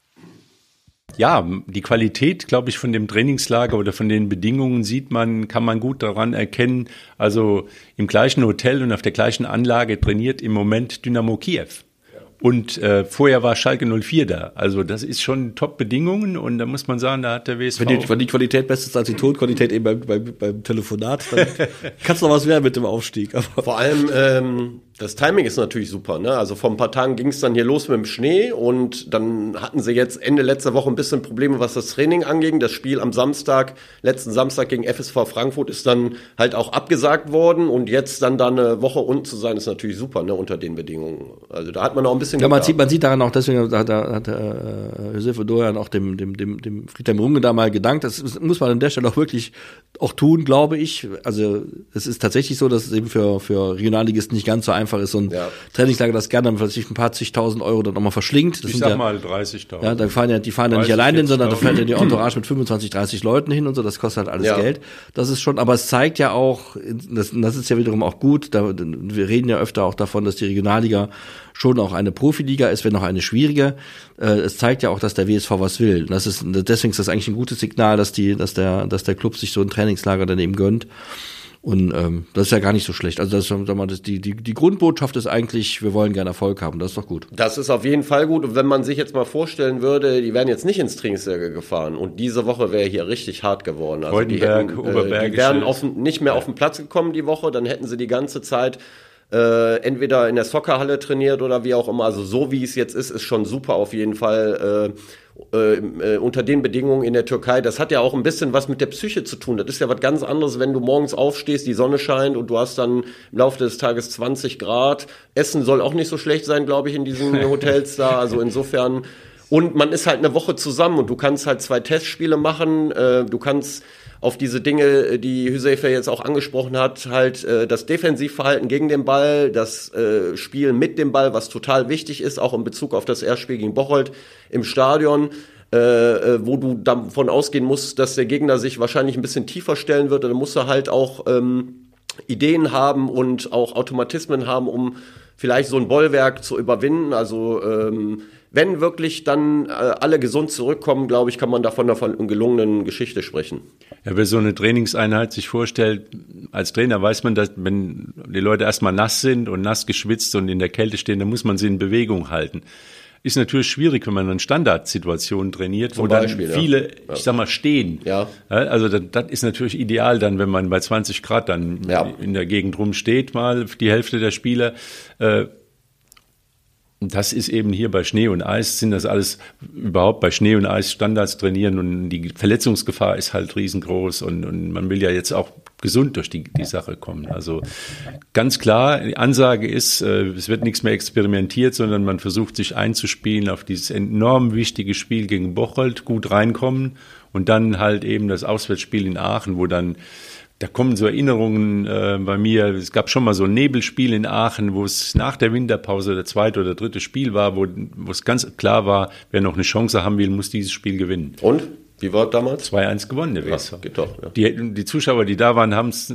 ja, die Qualität, glaube ich, von dem Trainingslager oder von den Bedingungen sieht man, kann man gut daran erkennen. Also im gleichen Hotel und auf der gleichen Anlage trainiert im Moment Dynamo Kiew. Und äh, vorher war Schalke 04 da. Also das ist schon Top-Bedingungen und da muss man sagen, da hat der WSV... Wenn die, wenn die Qualität besser ist als die Tonqualität eben beim, beim, beim Telefonat, dann kann es noch was werden mit dem Aufstieg. Aber Vor allem, ähm, Das Timing ist natürlich super. Ne? Also vor ein paar Tagen ging es dann hier los mit dem Schnee und dann hatten sie jetzt Ende letzter Woche ein bisschen Probleme, was das Training anging. Das Spiel am Samstag, letzten Samstag gegen FSV Frankfurt ist dann halt auch abgesagt worden und jetzt dann da eine Woche unten zu sein, ist natürlich super ne, unter den Bedingungen. Also da hat man auch ein bisschen. Ja, man sieht, man sieht daran auch, deswegen hat, hat äh, Josef Dorian auch dem, dem, dem, dem Friedhelm Runge da mal gedankt. Das muss man an der Stelle auch wirklich auch tun, glaube ich. Also es ist tatsächlich so, dass es eben für, für Regionalligisten nicht ganz so einfach ist, so ein ja. Trainingslager, das gerne dann sich ein paar zigtausend Euro dann nochmal verschlingt. Das ich sag ja, mal 30.000. Ja, da fahren ja, die fahren ja nicht allein hin, sondern da fährt ja die Entourage mit 25, 30 Leuten hin und so, das kostet halt alles ja. Geld. Das ist schon, aber es zeigt ja auch, das, das ist ja wiederum auch gut, da, wir reden ja öfter auch davon, dass die Regionalliga schon auch eine Profiliga ist, wenn auch eine schwierige. Äh, es zeigt ja auch, dass der WSV was will. Das ist, deswegen ist das eigentlich ein gutes Signal, dass die, dass der, dass der Club sich so ein Trainingslager dann eben gönnt. Und ähm, das ist ja gar nicht so schlecht. Also das, sag mal, das, die, die, die Grundbotschaft ist eigentlich, wir wollen gerne Erfolg haben. Das ist doch gut. Das ist auf jeden Fall gut. Und wenn man sich jetzt mal vorstellen würde, die wären jetzt nicht ins Trainingslager gefahren und diese Woche wäre hier richtig hart geworden. Also die, hätten, äh, die wären auf, nicht mehr ja. auf den Platz gekommen die Woche, dann hätten sie die ganze Zeit äh, entweder in der Soccerhalle trainiert oder wie auch immer. Also so wie es jetzt ist, ist schon super auf jeden Fall. Äh, äh, äh, unter den Bedingungen in der Türkei. Das hat ja auch ein bisschen was mit der Psyche zu tun. Das ist ja was ganz anderes, wenn du morgens aufstehst, die Sonne scheint und du hast dann im Laufe des Tages 20 Grad. Essen soll auch nicht so schlecht sein, glaube ich, in diesen Hotels da. Also insofern. Und man ist halt eine Woche zusammen und du kannst halt zwei Testspiele machen. Äh, du kannst auf diese Dinge, äh, die Hüsefer jetzt auch angesprochen hat, halt äh, das Defensivverhalten gegen den Ball, das äh, Spiel mit dem Ball, was total wichtig ist, auch in Bezug auf das Erstspiel gegen Bocholt im Stadion. Äh, äh, wo du davon ausgehen musst, dass der Gegner sich wahrscheinlich ein bisschen tiefer stellen wird, dann musst du halt auch ähm, Ideen haben und auch Automatismen haben, um vielleicht so ein Bollwerk zu überwinden. Also ähm, wenn wirklich dann äh, alle gesund zurückkommen, glaube ich, kann man davon einer gelungenen Geschichte sprechen. Ja, wer so eine Trainingseinheit sich vorstellt, als Trainer weiß man, dass wenn die Leute erstmal nass sind und nass geschwitzt und in der Kälte stehen, dann muss man sie in Bewegung halten. Ist natürlich schwierig, wenn man in Standardsituationen trainiert, Zum wo Beispiel, dann viele, ja. ich sag mal, stehen. Ja. Also das, das, ist natürlich ideal dann, wenn man bei 20 Grad dann in der Gegend rumsteht, mal die Hälfte der Spieler. Äh, das ist eben hier bei Schnee und Eis, sind das alles überhaupt bei Schnee und Eis Standards trainieren und die Verletzungsgefahr ist halt riesengroß und, und man will ja jetzt auch gesund durch die, die Sache kommen. Also ganz klar, die Ansage ist, äh, es wird nichts mehr experimentiert, sondern man versucht sich einzuspielen auf dieses enorm wichtige Spiel gegen Bocholt, gut reinkommen und dann halt eben das Auswärtsspiel in Aachen, wo dann da kommen so Erinnerungen äh, bei mir. Es gab schon mal so ein Nebelspiel in Aachen, wo es nach der Winterpause der zweite oder dritte Spiel war, wo, wo es ganz klar war, wer noch eine Chance haben will, muss dieses Spiel gewinnen. Und? Wie war damals? 2-1 gewonnen, der WSV. Geht doch, ja. die, die Zuschauer, die da waren, haben es,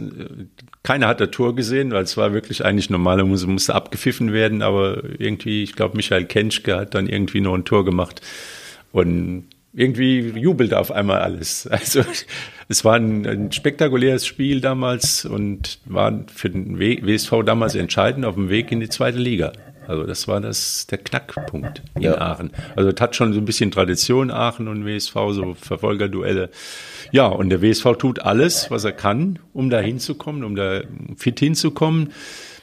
keiner hat das Tor gesehen, weil es war wirklich eigentlich normaler musste, musste abgepfiffen werden, aber irgendwie, ich glaube, Michael Kenschke hat dann irgendwie noch ein Tor gemacht. Und irgendwie jubelte auf einmal alles. Also es war ein, ein, spektakuläres Spiel damals und war für den WSV damals entscheidend auf dem Weg in die zweite Liga. Also das war das der Knackpunkt in ja. Aachen. Also es hat schon so ein bisschen Tradition Aachen und WSV, so Verfolgerduelle. Ja, und der WSV tut alles, was er kann, um da hinzukommen, um da fit hinzukommen.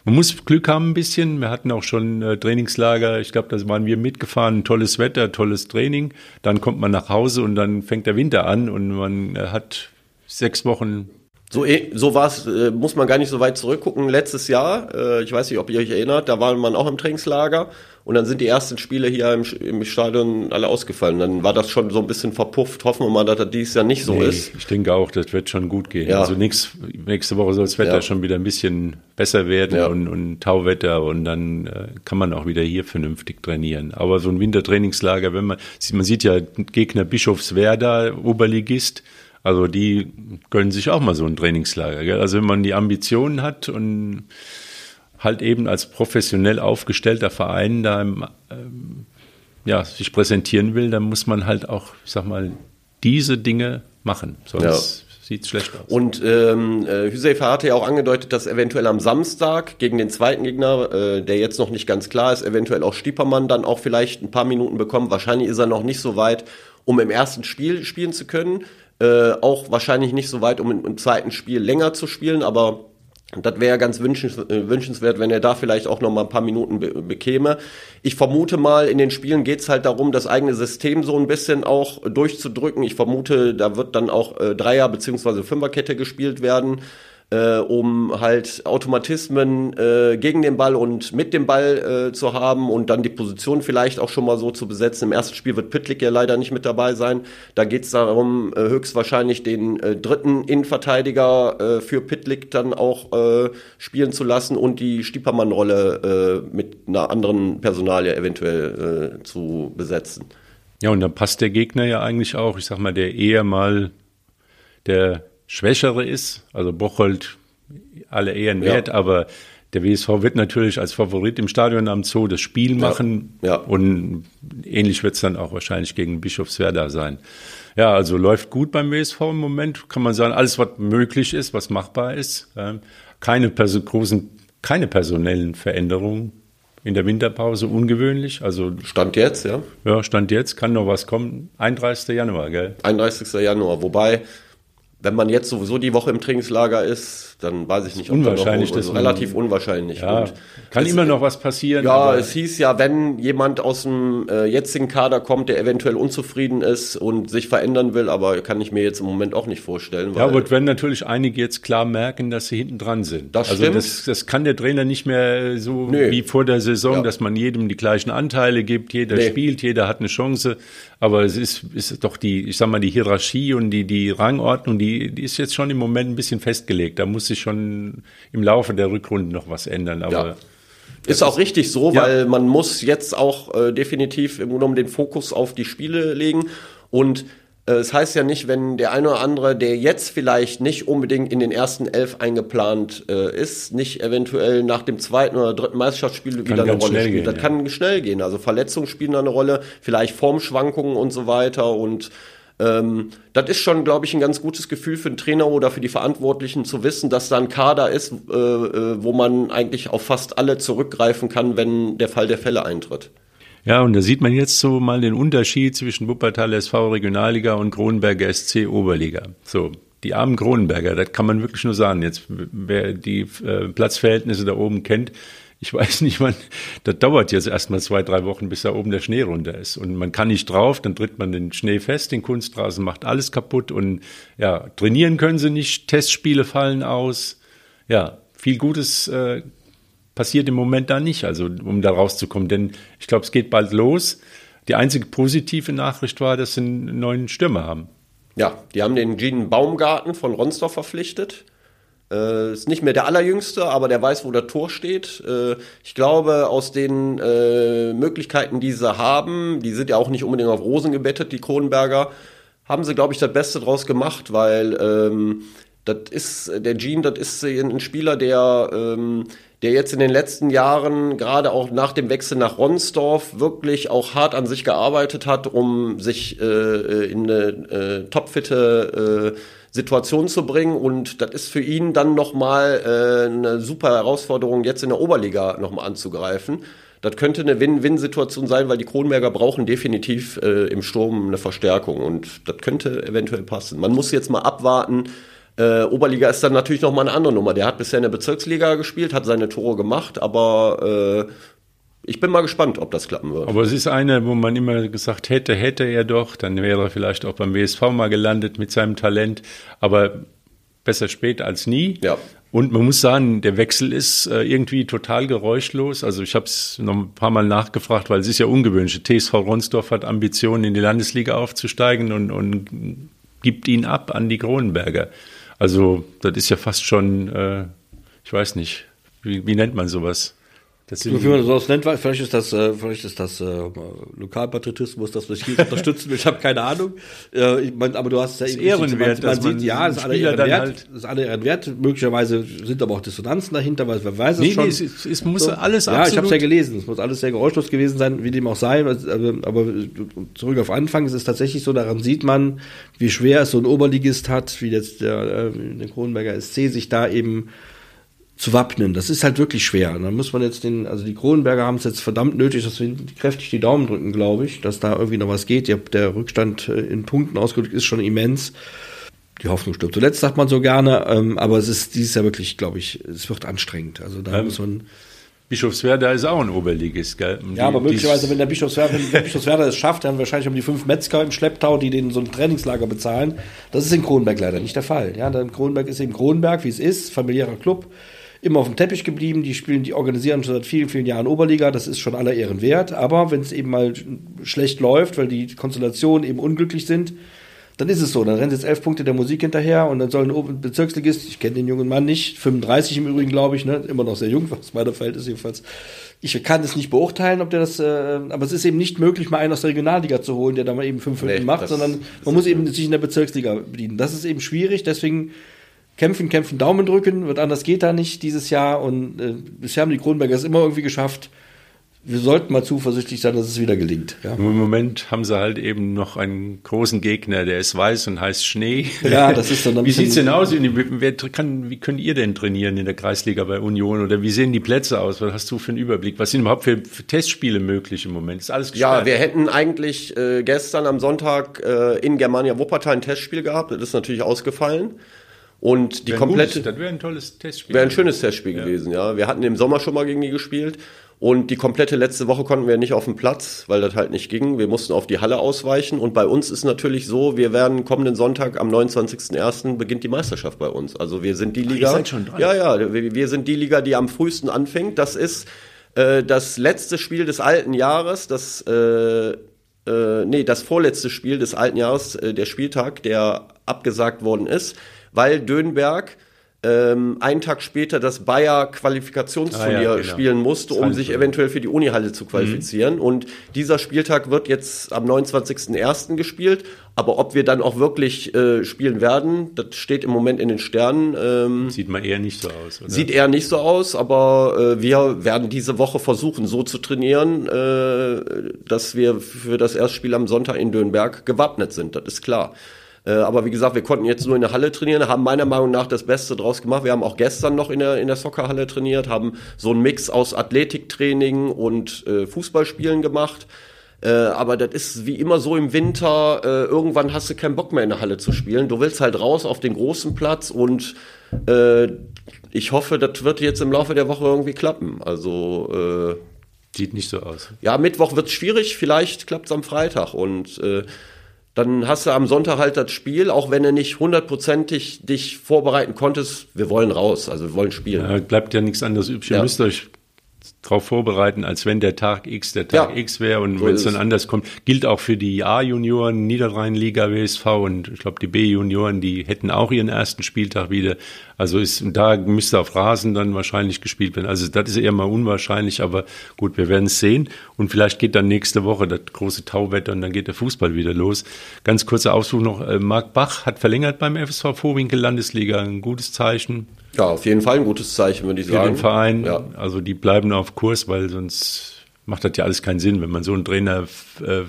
Man muss Glück haben ein bisschen. Wir hatten auch schon äh, Trainingslager. Ich glaube, da waren wir mitgefahren. Tolles Wetter, tolles Training. Dann kommt man nach Hause und dann fängt der Winter an und man äh, hat sechs Wochen so, eh, so war es, äh, muss man gar nicht so weit zurückgucken. Letztes Jahr, äh, ich weiß nicht, ob ihr euch erinnert, da war man auch im Trainingslager und dann sind die ersten Spiele hier im, im Stadion alle ausgefallen. Dann war das schon so ein bisschen verpufft. Hoffen wir mal, dass das dieses Jahr nicht so nee, ist. Ich denke auch, das wird schon gut gehen. Ja. Also nix, nächste Woche soll das Wetter ja. schon wieder ein bisschen besser werden ja. und, und Tauwetter und dann äh, kann man auch wieder hier vernünftig trainieren. Aber so ein Wintertrainingslager, wenn man, man sieht ja Gegner Bischofswerda, Oberligist, also die gönnen sich auch mal so ein Trainingslager. Gell? Also wenn man die Ambitionen hat und halt eben als professionell aufgestellter Verein da ähm, ja, sich präsentieren will, dann muss man halt auch, ich sag mal, diese Dinge machen. Sonst ja. sieht es schlecht aus. Und ähm, äh, Hüsefer hatte ja auch angedeutet, dass eventuell am Samstag gegen den zweiten Gegner, äh, der jetzt noch nicht ganz klar ist, eventuell auch Stiepermann dann auch vielleicht ein paar Minuten bekommt. Wahrscheinlich ist er noch nicht so weit, um im ersten Spiel spielen zu können. Äh, auch wahrscheinlich nicht so weit, um im, zweiten Spiel länger zu spielen, aber Das wäre ganz äh, wünschenswert, wenn er da vielleicht auch noch mal ein paar Minuten be bekäme. Ich vermute mal, in den Spielen geht's halt darum, das eigene System so ein bisschen auch durchzudrücken. Ich vermute, da wird dann auch äh, Dreier- beziehungsweise Fünferkette gespielt werden äh, um halt Automatismen äh, gegen den Ball und mit dem Ball äh, zu haben und dann die Position vielleicht auch schon mal so zu besetzen. Im ersten Spiel wird Pitlick ja leider nicht mit dabei sein. Da geht es darum, äh, höchstwahrscheinlich den äh, dritten Innenverteidiger äh, für Pitlick dann auch äh, spielen zu lassen und die Stiepermann-Rolle äh, mit einer anderen Personalie eventuell äh, zu besetzen. Ja, und dann passt der Gegner ja eigentlich auch, ich sag mal, der eher mal der Schwächere ist. Also Bocholt alle Ehren wert, ja. aber der WSV wird natürlich als Favorit im Stadion am Zoo das Spiel machen. Ja. ja. Und ähnlich wird es dann auch wahrscheinlich gegen Bischofswerda sein. Ja, also läuft gut beim WSV im Moment, kann man sagen. Alles, was möglich ist, was machbar ist. Keine Perso großen, keine personellen Veränderungen in der Winterpause, ungewöhnlich. Also Stand jetzt, ja? Ja, Stand jetzt, kann noch was kommen. 31. Januar, gell? 31. Januar, wobei wenn man jetzt sowieso die Woche im Trainingslager ist, dann weiß ich nicht, ob unwahrscheinlich, noch, also relativ unwahrscheinlich. Ja, kann es, immer noch was passieren. Ja, es hieß ja, wenn jemand aus dem äh, jetzigen Kader kommt, der eventuell unzufrieden ist und sich verändern will, aber kann ich mir jetzt im Moment auch nicht vorstellen. ja, aber wenn natürlich einige jetzt klar merken, dass sie hinten dran sind. Das also stimmt. Das, das kann der Trainer nicht mehr so nee. wie vor der Saison, ja. dass man jedem die gleichen Anteile gibt, jeder nee. spielt, jeder hat eine Chance. Aber es ist, ist doch die, ich sag mal, die Hierarchie und die, die Rangordnung, die, die ist jetzt schon im Moment ein bisschen festgelegt. Da muss sich schon im Laufe der Rückrunde noch was ändern. Aber ja. Ist auch richtig so, ja. weil man muss jetzt auch äh, definitiv im Grunde genommen den Fokus auf die Spiele legen. Und äh, es heißt ja nicht, wenn der eine oder andere, der jetzt vielleicht nicht unbedingt in den ersten elf eingeplant äh, ist, nicht eventuell nach dem zweiten oder dritten Meisterschaftsspiel wieder eine Rolle spielt. Gehen, das ja. kann schnell gehen. Also Verletzungen spielen da eine Rolle, vielleicht Formschwankungen und so weiter und ähm, das ist schon, glaube ich, ein ganz gutes Gefühl für den Trainer oder für die Verantwortlichen zu wissen, dass da ein Kader ist, äh, äh, wo man eigentlich auf fast alle zurückgreifen kann, wenn der Fall der Fälle eintritt. Ja, und da sieht man jetzt so mal den Unterschied zwischen Wuppertal SV Regionalliga und Kronenberger SC Oberliga. So, die armen Kronenberger, das kann man wirklich nur sagen. Jetzt, wer die äh, Platzverhältnisse da oben kennt, ich weiß nicht, man, das dauert jetzt erstmal zwei, drei Wochen, bis da oben der Schnee runter ist. Und man kann nicht drauf, dann tritt man den Schnee fest, den Kunstrasen macht alles kaputt und ja, trainieren können sie nicht, Testspiele fallen aus. Ja, viel Gutes äh, passiert im Moment da nicht, also um da rauszukommen. Denn ich glaube, es geht bald los. Die einzige positive Nachricht war, dass sie einen neuen Stürmer haben. Ja, die haben den Gene Baumgarten von Ronsdorf verpflichtet. Äh, ist nicht mehr der allerjüngste, aber der weiß, wo der Tor steht. Äh, ich glaube, aus den äh, Möglichkeiten, die sie haben, die sind ja auch nicht unbedingt auf Rosen gebettet, die Kronenberger, haben sie, glaube ich, das Beste draus gemacht, weil ähm, das ist der Gene, das ist ein Spieler, der ähm, der jetzt in den letzten Jahren, gerade auch nach dem Wechsel nach Ronsdorf, wirklich auch hart an sich gearbeitet hat, um sich äh, in eine äh, topfitte äh, Situation zu bringen. Und das ist für ihn dann nochmal äh, eine super Herausforderung, jetzt in der Oberliga nochmal anzugreifen. Das könnte eine Win-Win-Situation sein, weil die Kronberger brauchen definitiv äh, im Sturm eine Verstärkung und das könnte eventuell passen. Man muss jetzt mal abwarten. Äh, Oberliga ist dann natürlich nochmal eine andere Nummer. Der hat bisher in der Bezirksliga gespielt, hat seine Tore gemacht, aber äh, ich bin mal gespannt, ob das klappen wird. Aber es ist eine, wo man immer gesagt hätte, hätte er doch, dann wäre er vielleicht auch beim WSV mal gelandet mit seinem Talent. Aber besser spät als nie. Ja. Und man muss sagen, der Wechsel ist äh, irgendwie total geräuschlos. Also ich habe es noch ein paar Mal nachgefragt, weil es ist ja ungewöhnlich. TSV Ronsdorf hat Ambitionen, in die Landesliga aufzusteigen und, und gibt ihn ab an die Kronenberger. Also das ist ja fast schon, äh, ich weiß nicht, wie, wie nennt man sowas? Das wie man sowas nennt, vielleicht ist das, äh, vielleicht ist das äh, Lokalpatriotismus, das ich hier unterstützen will. Ich habe keine Ahnung. Äh, ich mein, aber du hast es ja eben ehrenwert, man, man sieht, ja, das ist alle Ehren wert. Halt ist alle Ehren wert. Möglicherweise sind aber auch Dissonanzen dahinter, weil wer weiß nee, es schon. Nee, es, es muss so. alles Ja, ich habe es ja gelesen. Es muss alles sehr geräuschlos gewesen sein, wie dem auch sei. Aber zurück auf Anfang, es ist tatsächlich so, daran sieht man, wie schwer es so ein Oberligist hat, wie jetzt der, äh, der Kronenberger SC sich da eben zu wappnen. Das ist halt wirklich schwer. Und dann muss man jetzt den, also die Kronenberger haben es jetzt verdammt nötig, dass wir kräftig die Daumen drücken, glaube ich, dass da irgendwie noch was geht. Der, der Rückstand äh, in Punkten ausgedrückt ist schon immens. die Hoffnung stirbt. Zuletzt sagt man so gerne, ähm, aber es ist dieses Jahr wirklich, glaube ich, es wird anstrengend. Also da ähm, muss man. Bischofswerda ist auch ein Oberligist, gell? Und ja, aber möglicherweise, wenn der Bischofswerda, wenn der Bischofswerda es schafft, dann wahrscheinlich um die fünf Metzger im Schlepptau, die den so ein Trainingslager bezahlen. Das ist in Kronberg leider nicht der Fall. Ja, in Kronberg ist eben Kronberg, wie es ist, familiärer Club, immer auf dem Teppich geblieben. Die spielen, die organisieren schon seit vielen, vielen Jahren Oberliga. Das ist schon aller Ehren wert. Aber wenn es eben mal schlecht läuft, weil die Konstellationen eben unglücklich sind, dann ist es so. Dann rennen jetzt elf Punkte der Musik hinterher und dann soll ein Bezirksligist, ich kenne den jungen Mann nicht, 35 im Übrigen, glaube ich, ne, immer noch sehr jung, was meiner Feld ist jedenfalls. Ich kann es nicht beurteilen, ob der das, äh, aber es ist eben nicht möglich, mal einen aus der Regionalliga zu holen, der da mal eben fünf Hütten nee, macht, sondern man muss eben sich in der Bezirksliga bedienen. Das ist eben schwierig, deswegen kämpfen, kämpfen, Daumen drücken, wird anders geht da nicht dieses Jahr und äh, bisher haben die Kronberger es immer irgendwie geschafft, wir sollten mal zuversichtlich sein, dass es wieder gelingt. Ja. Im Moment haben sie halt eben noch einen großen Gegner, der ist weiß und heißt Schnee. Ja, das ist dann ein Wie sieht's denn aus? Wer kann, wie könnt ihr denn trainieren in der Kreisliga bei Union? Oder wie sehen die Plätze aus? Was hast du für einen Überblick? Was sind überhaupt für, für Testspiele möglich im Moment? Ist alles gesperrt? Ja, wir hätten eigentlich äh, gestern am Sonntag äh, in Germania Wuppertal ein Testspiel gehabt. Das ist natürlich ausgefallen. Und die komplette. das wäre ein tolles Testspiel. Wäre ein schönes Testspiel ja. gewesen, ja. Wir hatten im Sommer schon mal gegen die gespielt. Und die komplette letzte Woche konnten wir nicht auf den Platz, weil das halt nicht ging. Wir mussten auf die Halle ausweichen. Und bei uns ist natürlich so, wir werden kommenden Sonntag am 29.01. beginnt die Meisterschaft bei uns. Also wir sind die Liga. Ach, seid schon dran. Ja, ja, wir, wir, sind die Liga, die am frühesten anfängt. Das ist äh, das letzte Spiel des alten Jahres, das äh, äh, nee, das vorletzte Spiel des alten Jahres, äh, der Spieltag, der abgesagt worden ist, weil Dönberg ähm, einen Tag später das Bayer Qualifikationsturnier ah, ja, genau. spielen musste, um sich eventuell für die Unihalle zu qualifizieren. Mhm. Und dieser Spieltag wird jetzt am 29.01. gespielt. Aber ob wir dann auch wirklich äh, spielen werden, das steht im Moment in den Sternen. Ähm, sieht mal eher nicht so aus. Oder? Sieht eher nicht so aus, aber äh, wir werden diese Woche versuchen, so zu trainieren, äh, dass wir für das Erstspiel am Sonntag in Dönberg gewappnet sind. Das ist klar. Äh, aber wie gesagt, wir konnten jetzt nur in der Halle trainieren, haben meiner Meinung nach das Beste draus gemacht. Wir haben auch gestern noch in der, in der Soccerhalle trainiert, haben so einen Mix aus Athletiktraining und äh, Fußballspielen gemacht. Äh, aber das ist wie immer so im Winter, äh, irgendwann hast du keinen Bock mehr in der Halle zu spielen. Du willst halt raus auf den großen Platz und äh, ich hoffe, das wird jetzt im Laufe der Woche irgendwie klappen. Also äh, Sieht nicht so aus. Ja, Mittwoch wird schwierig, vielleicht klappt es am Freitag. Und äh, dann hast du am Sonntag halt das Spiel, auch wenn du nicht hundertprozentig dich vorbereiten konntest, wir wollen raus, also wir wollen spielen. Ja, bleibt ja nichts anderes übrig. Ihr müsst euch darauf vorbereiten, als wenn der Tag X der Tag ja, X wäre und so wenn es dann anders kommt. Gilt auch für die A-Junioren, Niederrhein-Liga, WSV und ich glaube die B-Junioren, die hätten auch ihren ersten Spieltag wieder. Also ist, da müsste auf Rasen dann wahrscheinlich gespielt werden. Also das ist eher mal unwahrscheinlich, aber gut, wir werden es sehen. Und vielleicht geht dann nächste Woche das große Tauwetter und dann geht der Fußball wieder los. Ganz kurzer Ausflug noch. Äh, Marc Bach hat verlängert beim FSV Vorwinkel Landesliga. Ein gutes Zeichen. Ja, auf jeden Fall ein gutes Zeichen, würde ich für sagen. Für den Verein. Ja. Also die bleiben auf Kurs, weil sonst macht das ja alles keinen Sinn, wenn man so einen Trainer äh,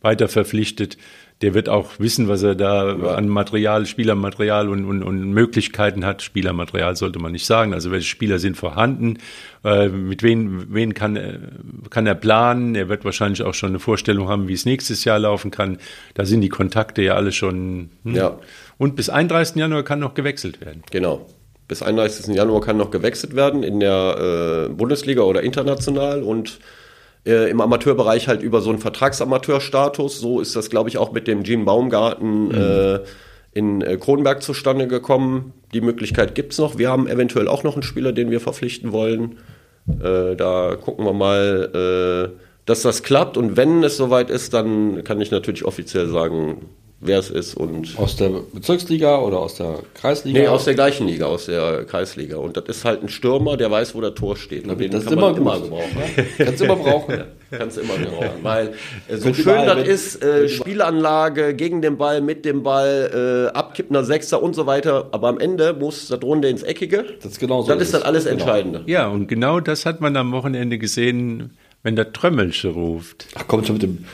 weiter verpflichtet. Der wird auch wissen, was er da ja. an Material, Spielermaterial und, und, und Möglichkeiten hat. Spielermaterial sollte man nicht sagen. Also welche Spieler sind vorhanden? Äh, mit wen, wen kann, kann er planen? Er wird wahrscheinlich auch schon eine Vorstellung haben, wie es nächstes Jahr laufen kann. Da sind die Kontakte ja alle schon. Hm. Ja. Und bis 31. Januar kann noch gewechselt werden. Genau. Bis 31. Januar kann noch gewechselt werden in der äh, Bundesliga oder international und äh, im Amateurbereich halt über so einen Vertragsamateurstatus. So ist das, glaube ich, auch mit dem Gene Baumgarten mhm. äh, in äh, Kronberg zustande gekommen. Die Möglichkeit gibt's noch. Wir haben eventuell auch noch einen Spieler, den wir verpflichten wollen. Äh, da gucken wir mal, äh, dass das klappt. Und wenn es soweit ist, dann kann ich natürlich offiziell sagen, wer es ist. Und aus der Bezirksliga oder aus der Kreisliga? Nee, aus der gleichen Liga, aus der Kreisliga. Und das ist halt ein Stürmer, der weiß, wo der Tor steht. Und den das kann immer man immer gebrauchen. Ne? Kannst du immer brauchen. Ja, kannst du immer gebrauchen. Weil äh, so schön das ist, äh, Spielanlage gegen den Ball, mit dem Ball, äh, abkippender Sechser und so weiter. Aber am Ende muss das Runde ins Eckige. Das ist genau so. Das ist dann alles genau. Entscheidende. Ja, und genau das hat man am Wochenende gesehen, wenn der Trömmelsche ruft. Ach, kommt schon mit dem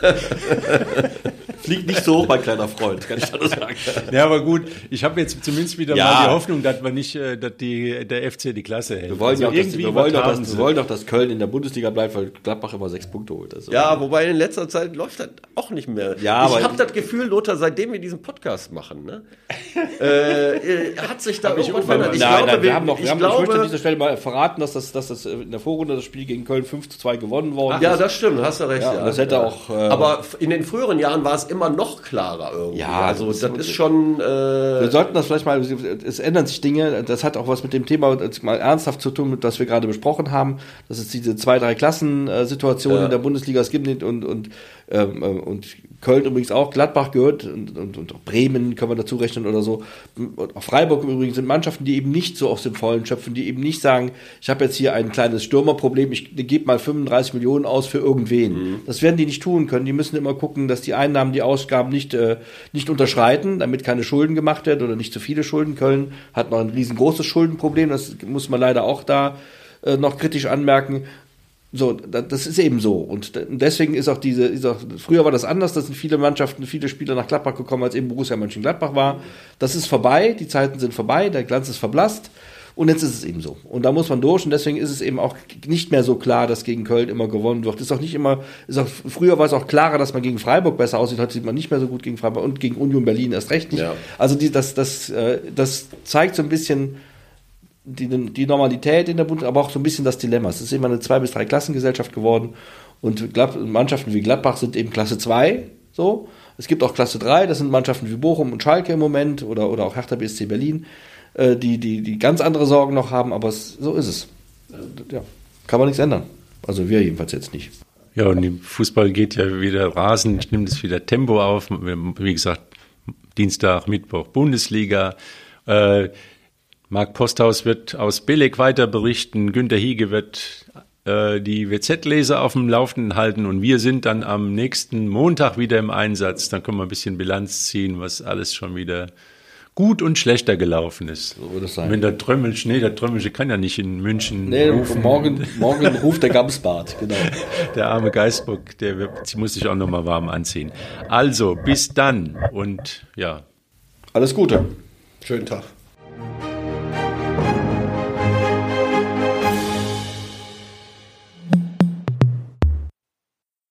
Fliegt nicht so hoch, mein kleiner Freund, kann ich da nur sagen. Ja, aber gut, ich habe jetzt zumindest wieder Ja. mal die Hoffnung, dass wir nicht, äh, dass die, der FC die Klasse hält. Wir wollen, Also ja auch, dass, irgendwie wir, wollen doch, dass, wir wollen doch, dass Köln in der Bundesliga bleibt, weil Gladbach immer sechs Punkte holt. Also, Ja, wobei in letzter Zeit läuft das auch nicht mehr. Ja, ich habe das Gefühl, Lothar, seitdem wir diesen Podcast machen, ne, äh, äh, hat sich da irgendwas verändert. Ich nein, glaube, nein, wir haben noch, wir ich haben, ich möchte an glaube, dieser Stelle mal verraten, dass das, dass das äh, in der Vorrunde das Spiel gegen Köln 5 zu 2 gewonnen worden ja, ist. das stimmt, hast du recht. Ja, Ja, das hätte auch, äh, Aber in den früheren Jahren war es immer noch klarer irgendwie. Ja, also das das, ist- ist schon. Äh, Wir sollten das vielleicht mal, es ändern sich Dinge, das hat auch was mit dem Thema jetzt mal ernsthaft zu tun, das wir gerade besprochen haben, dass es diese zwei, drei Klassen-Situation in der Bundesliga es gibt und, und, ähm, äh, und Köln übrigens auch, Gladbach gehört und, und, und auch Bremen können wir dazu rechnen oder so. Und auch Freiburg im Übrigen sind Mannschaften, die eben nicht so aus dem Vollen schöpfen, die eben nicht sagen, ich habe jetzt hier ein kleines Stürmerproblem, ich gebe mal 35 Millionen aus für irgendwen. Das werden die nicht tun können. Die müssen immer gucken, dass die Einnahmen, die Ausgaben nicht, äh, nicht unterschreiten, damit keine Schulden gemacht werden oder nicht zu viele Schulden. Köln hat noch ein riesengroßes Schuldenproblem, das muss man leider auch da äh, noch kritisch anmerken. So, da- das ist eben so. Und de- deswegen ist auch diese, ist auch, früher war das anders, da sind viele Mannschaften, viele Spieler nach Gladbach gekommen, als eben Borussia Mönchengladbach war. Das ist vorbei, die Zeiten sind vorbei, der Glanz ist verblasst. Und jetzt ist es eben so. Und da muss man durch. Und deswegen ist es eben auch nicht mehr so klar, dass gegen Köln immer gewonnen wird. Ist auch nicht immer, ist auch, früher war es auch klarer, dass man gegen Freiburg besser aussieht. Heute sieht man nicht mehr so gut gegen Freiburg und gegen Union Berlin erst recht nicht. Ja. Also die, das, das, äh, das zeigt so ein bisschen, die, die Normalität in der Bundesliga, aber auch so ein bisschen das Dilemma. Es ist immer eine Zwei- bis drei Klassengesellschaft geworden und Mannschaften wie Gladbach sind eben Klasse 2, so. Es gibt auch Klasse 3, das sind Mannschaften wie Bochum und Schalke im Moment oder, oder auch Hertha BSC Berlin, äh, die, die, die ganz andere Sorgen noch haben, aber es, so ist es. Äh, Ja, kann man nichts ändern. Also wir jedenfalls jetzt nicht. Ja, und im Fußball geht ja wieder rasend, nimmt es wieder Tempo auf. Wie gesagt, Dienstag, Mittwoch Bundesliga. Äh, Marc Posthaus wird aus Beleg weiter berichten. Günter Hiege wird äh, die WZ-Leser auf dem Laufenden halten und wir sind dann am nächsten Montag wieder im Einsatz. Dann können wir ein bisschen Bilanz ziehen, was alles schon wieder gut und schlechter gelaufen ist. So wird es sein. Wenn der Trömmelsch, nee, der Trömmelsch kann ja nicht in München Nee, rufen. morgen, morgen ruft der Gamsbart, genau. Der arme Geistbock, der wird, muss sich auch noch mal warm anziehen. Also, bis dann und ja, Alles Gute. schönen Tag.